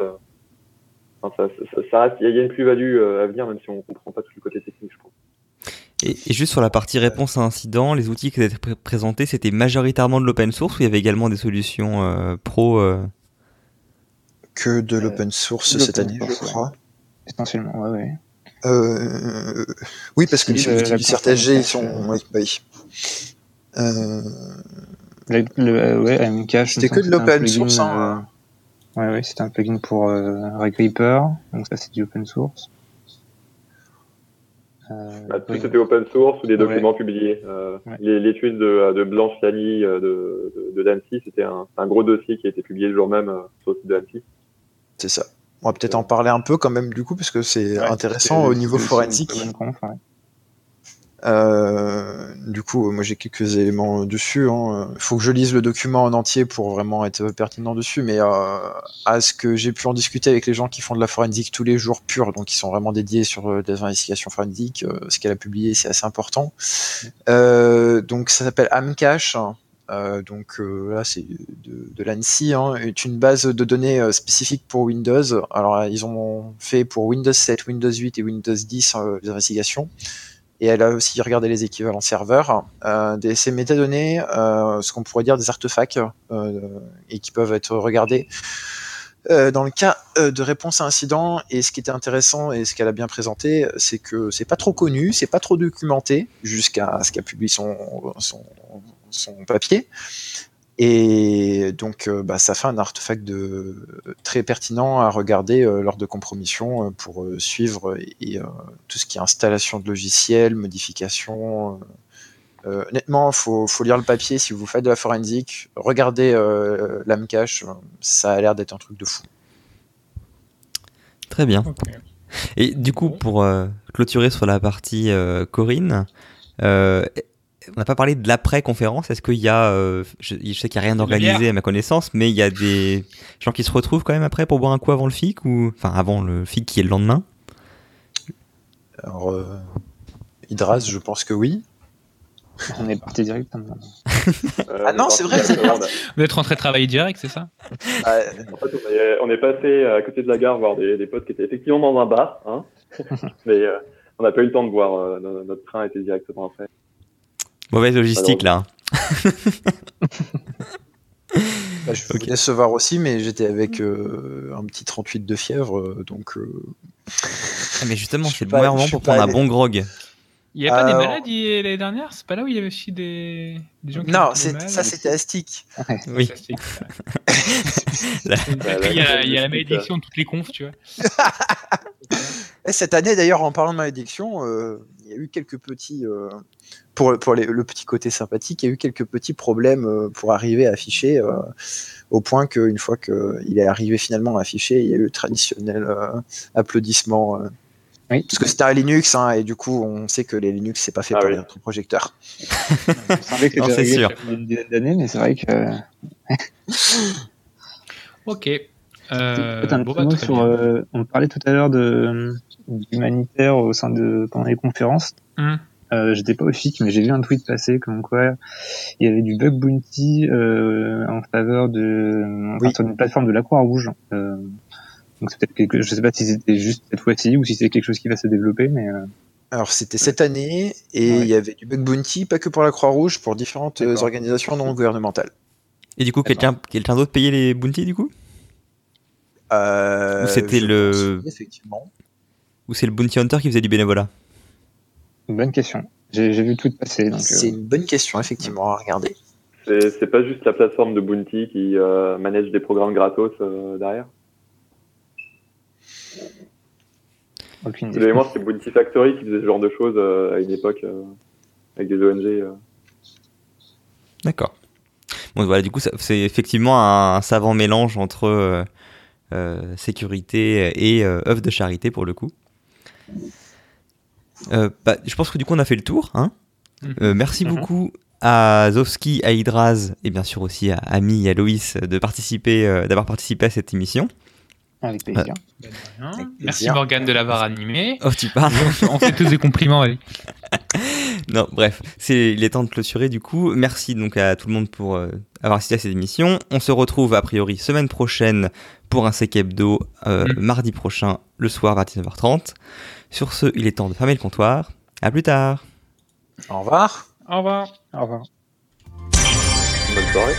Enfin, ça, reste, il y a une plus-value euh, à venir, même si on ne comprend pas tout le côté technique, je pense. Et, juste sur la partie réponse à incident, les outils qui étaient présentés, c'était majoritairement de l'open source ou il y avait également des solutions pro Que de l'open source cette année, je crois. Essentiellement, ouais, ouais. Euh, oui, parce que les ils sont. Oui, bah oui. Euh... Le, le, ouais, C'était que de l'open source. Hein. Euh... Ouais, ouais, c'était un plugin pour euh, Reaper, donc ça c'est du open source. Euh, bah, tout c'était open source ou des documents publiés. Euh, L'étude de, de, Blanche euh, de, de, de Dancy, c'était un, un, gros dossier qui a été publié le jour même euh, sur le site de Dancy. C'est ça. On va peut-être en parler un peu quand même du coup, parce que c'est intéressant au niveau forensique. Euh, du coup, moi j'ai quelques éléments dessus. Il hein. faut que je lise le document en entier pour vraiment être pertinent dessus, mais euh, à ce que j'ai pu en discuter avec les gens qui font de la forensique tous les jours pur, donc qui sont vraiment dédiés sur euh, des investigations forensiques, ce qu'elle a publié c'est assez important. donc ça s'appelle Amcache. Euh, donc euh, là, c'est de, de l'ANSI, hein, est une base de données euh, spécifique pour Windows. Alors, ils ont fait pour Windows 7, Windows 8 et Windows 10 les investigations. Et elle a aussi regardé les équivalents serveurs. Des, ces métadonnées, ce qu'on pourrait dire des artefacts, et qui peuvent être regardés dans le cas de réponse à incident, et ce qui était intéressant et ce qu'elle a bien présenté, c'est que c'est pas trop connu, c'est pas trop documenté jusqu'à ce qu'elle publie son, son papier. Et donc, euh, bah, ça fait un artefact de, très pertinent à regarder euh, lors de compromission euh, pour suivre et, tout ce qui est installation de logiciels, modification. honnêtement, il faut, faut, lire le papier si vous faites de la forensique. Regardez l'AMCACH, ça a l'air d'être un truc de fou. Très bien. Et du coup, pour clôturer sur la partie Corinne, on n'a pas parlé de l'après-conférence. Est-ce qu'il y a, euh, je, sais qu'il n'y a rien d'organisé à ma connaissance, mais il y a des gens qui se retrouvent quand même après pour boire un coup avant le FIC ou, enfin, avant le FIC qui est le lendemain? Alors, euh, Hydras, je pense que oui. On est parti direct. Hein. ah non, c'est vrai. Vous êtes rentré travailler direct, c'est ça? En fait, on est, passé à côté de la gare voir des, potes qui étaient effectivement dans un bar, hein. mais euh, on n'a pas eu le temps de voir. notre train était directement après. Mauvaise logistique là. Bah, je voulais okay. se voir aussi, mais j'étais avec euh, un petit 38 de fièvre, euh, donc. Euh, ah, mais justement, c'est le bon moment pour prendre un bon grog. Il n'y a pas des maladies l'année dernière? C'est pas là où il y avait aussi des, des gens qui Non, ça c'était Astic. oui. il, y a, il y a la malédiction de toutes les confs, tu vois. Et cette année, d'ailleurs, en parlant de malédiction, y a eu quelques petits pour, pour le petit côté sympathique, il y a eu quelques petits problèmes euh, pour arriver à afficher, euh, au point qu'une fois qu'il est arrivé finalement à afficher, il y a eu le traditionnel euh, applaudissement. Oui. Parce que c'était un Linux, hein, et du coup, on sait que les Linux, c'est pas fait ah pour les autres projecteurs. c'est sûr. Une dizaine d'années, mais c'est vrai que. ok. Euh, un bah, sur, on parlait tout à l'heure de d'humanitaire au sein de pendant les conférences. Hum. Euh, J'étais pas au FIC, mais j'ai vu un tweet passer comme quoi il y avait du bug bounty euh, en faveur de enfin, sur une plateforme de la Croix-Rouge. Euh, donc c'est peut-être quelque... je sais pas si c'était juste cette fois-ci ou si c'est quelque chose qui va se développer, mais euh, alors c'était cette année et il y avait du bug bounty, pas que pour la Croix-Rouge, pour différentes organisations non gouvernementales. Et du coup, quelqu'un quelqu'un d'autre payait les bounties du coup? Euh, Ou c'était le. Effectivement. Ou c'est le bounty hunter qui faisait du bénévolat Bonne question. J'ai vu tout passer. C'est euh, une bonne question, effectivement, à regarder. C'est pas juste la plateforme de Bounty qui euh, manage des programmes gratos derrière Aucune idée. moi, c'était Bounty Factory qui faisait ce genre de choses à une époque avec des ONG. D'accord. Bon, voilà, du coup, c'est effectivement un, savant mélange entre euh, euh, sécurité et euh, œuvre de charité pour le coup. Bah, je pense que du coup, on a fait le tour. Hein mhm. merci mhm. beaucoup à Zovski, à Hydraz et bien sûr aussi à Ami et à Loïs de participer, d'avoir participé à cette émission. Avec plaisir. Merci Morgane de l'avoir animé. Oh, tu parles. on fait tous des compliments, allez. non, bref, c'est il est temps de clôturer du coup. Merci donc à tout le monde pour euh, avoir assisté à cette émission. On se retrouve a priori semaine prochaine pour un Sec Hebdo, euh, mm. mardi prochain, le soir à 19h30. Sur ce, il est temps de fermer le comptoir. À plus tard. Au revoir. Au revoir. Au revoir. Bonne soirée.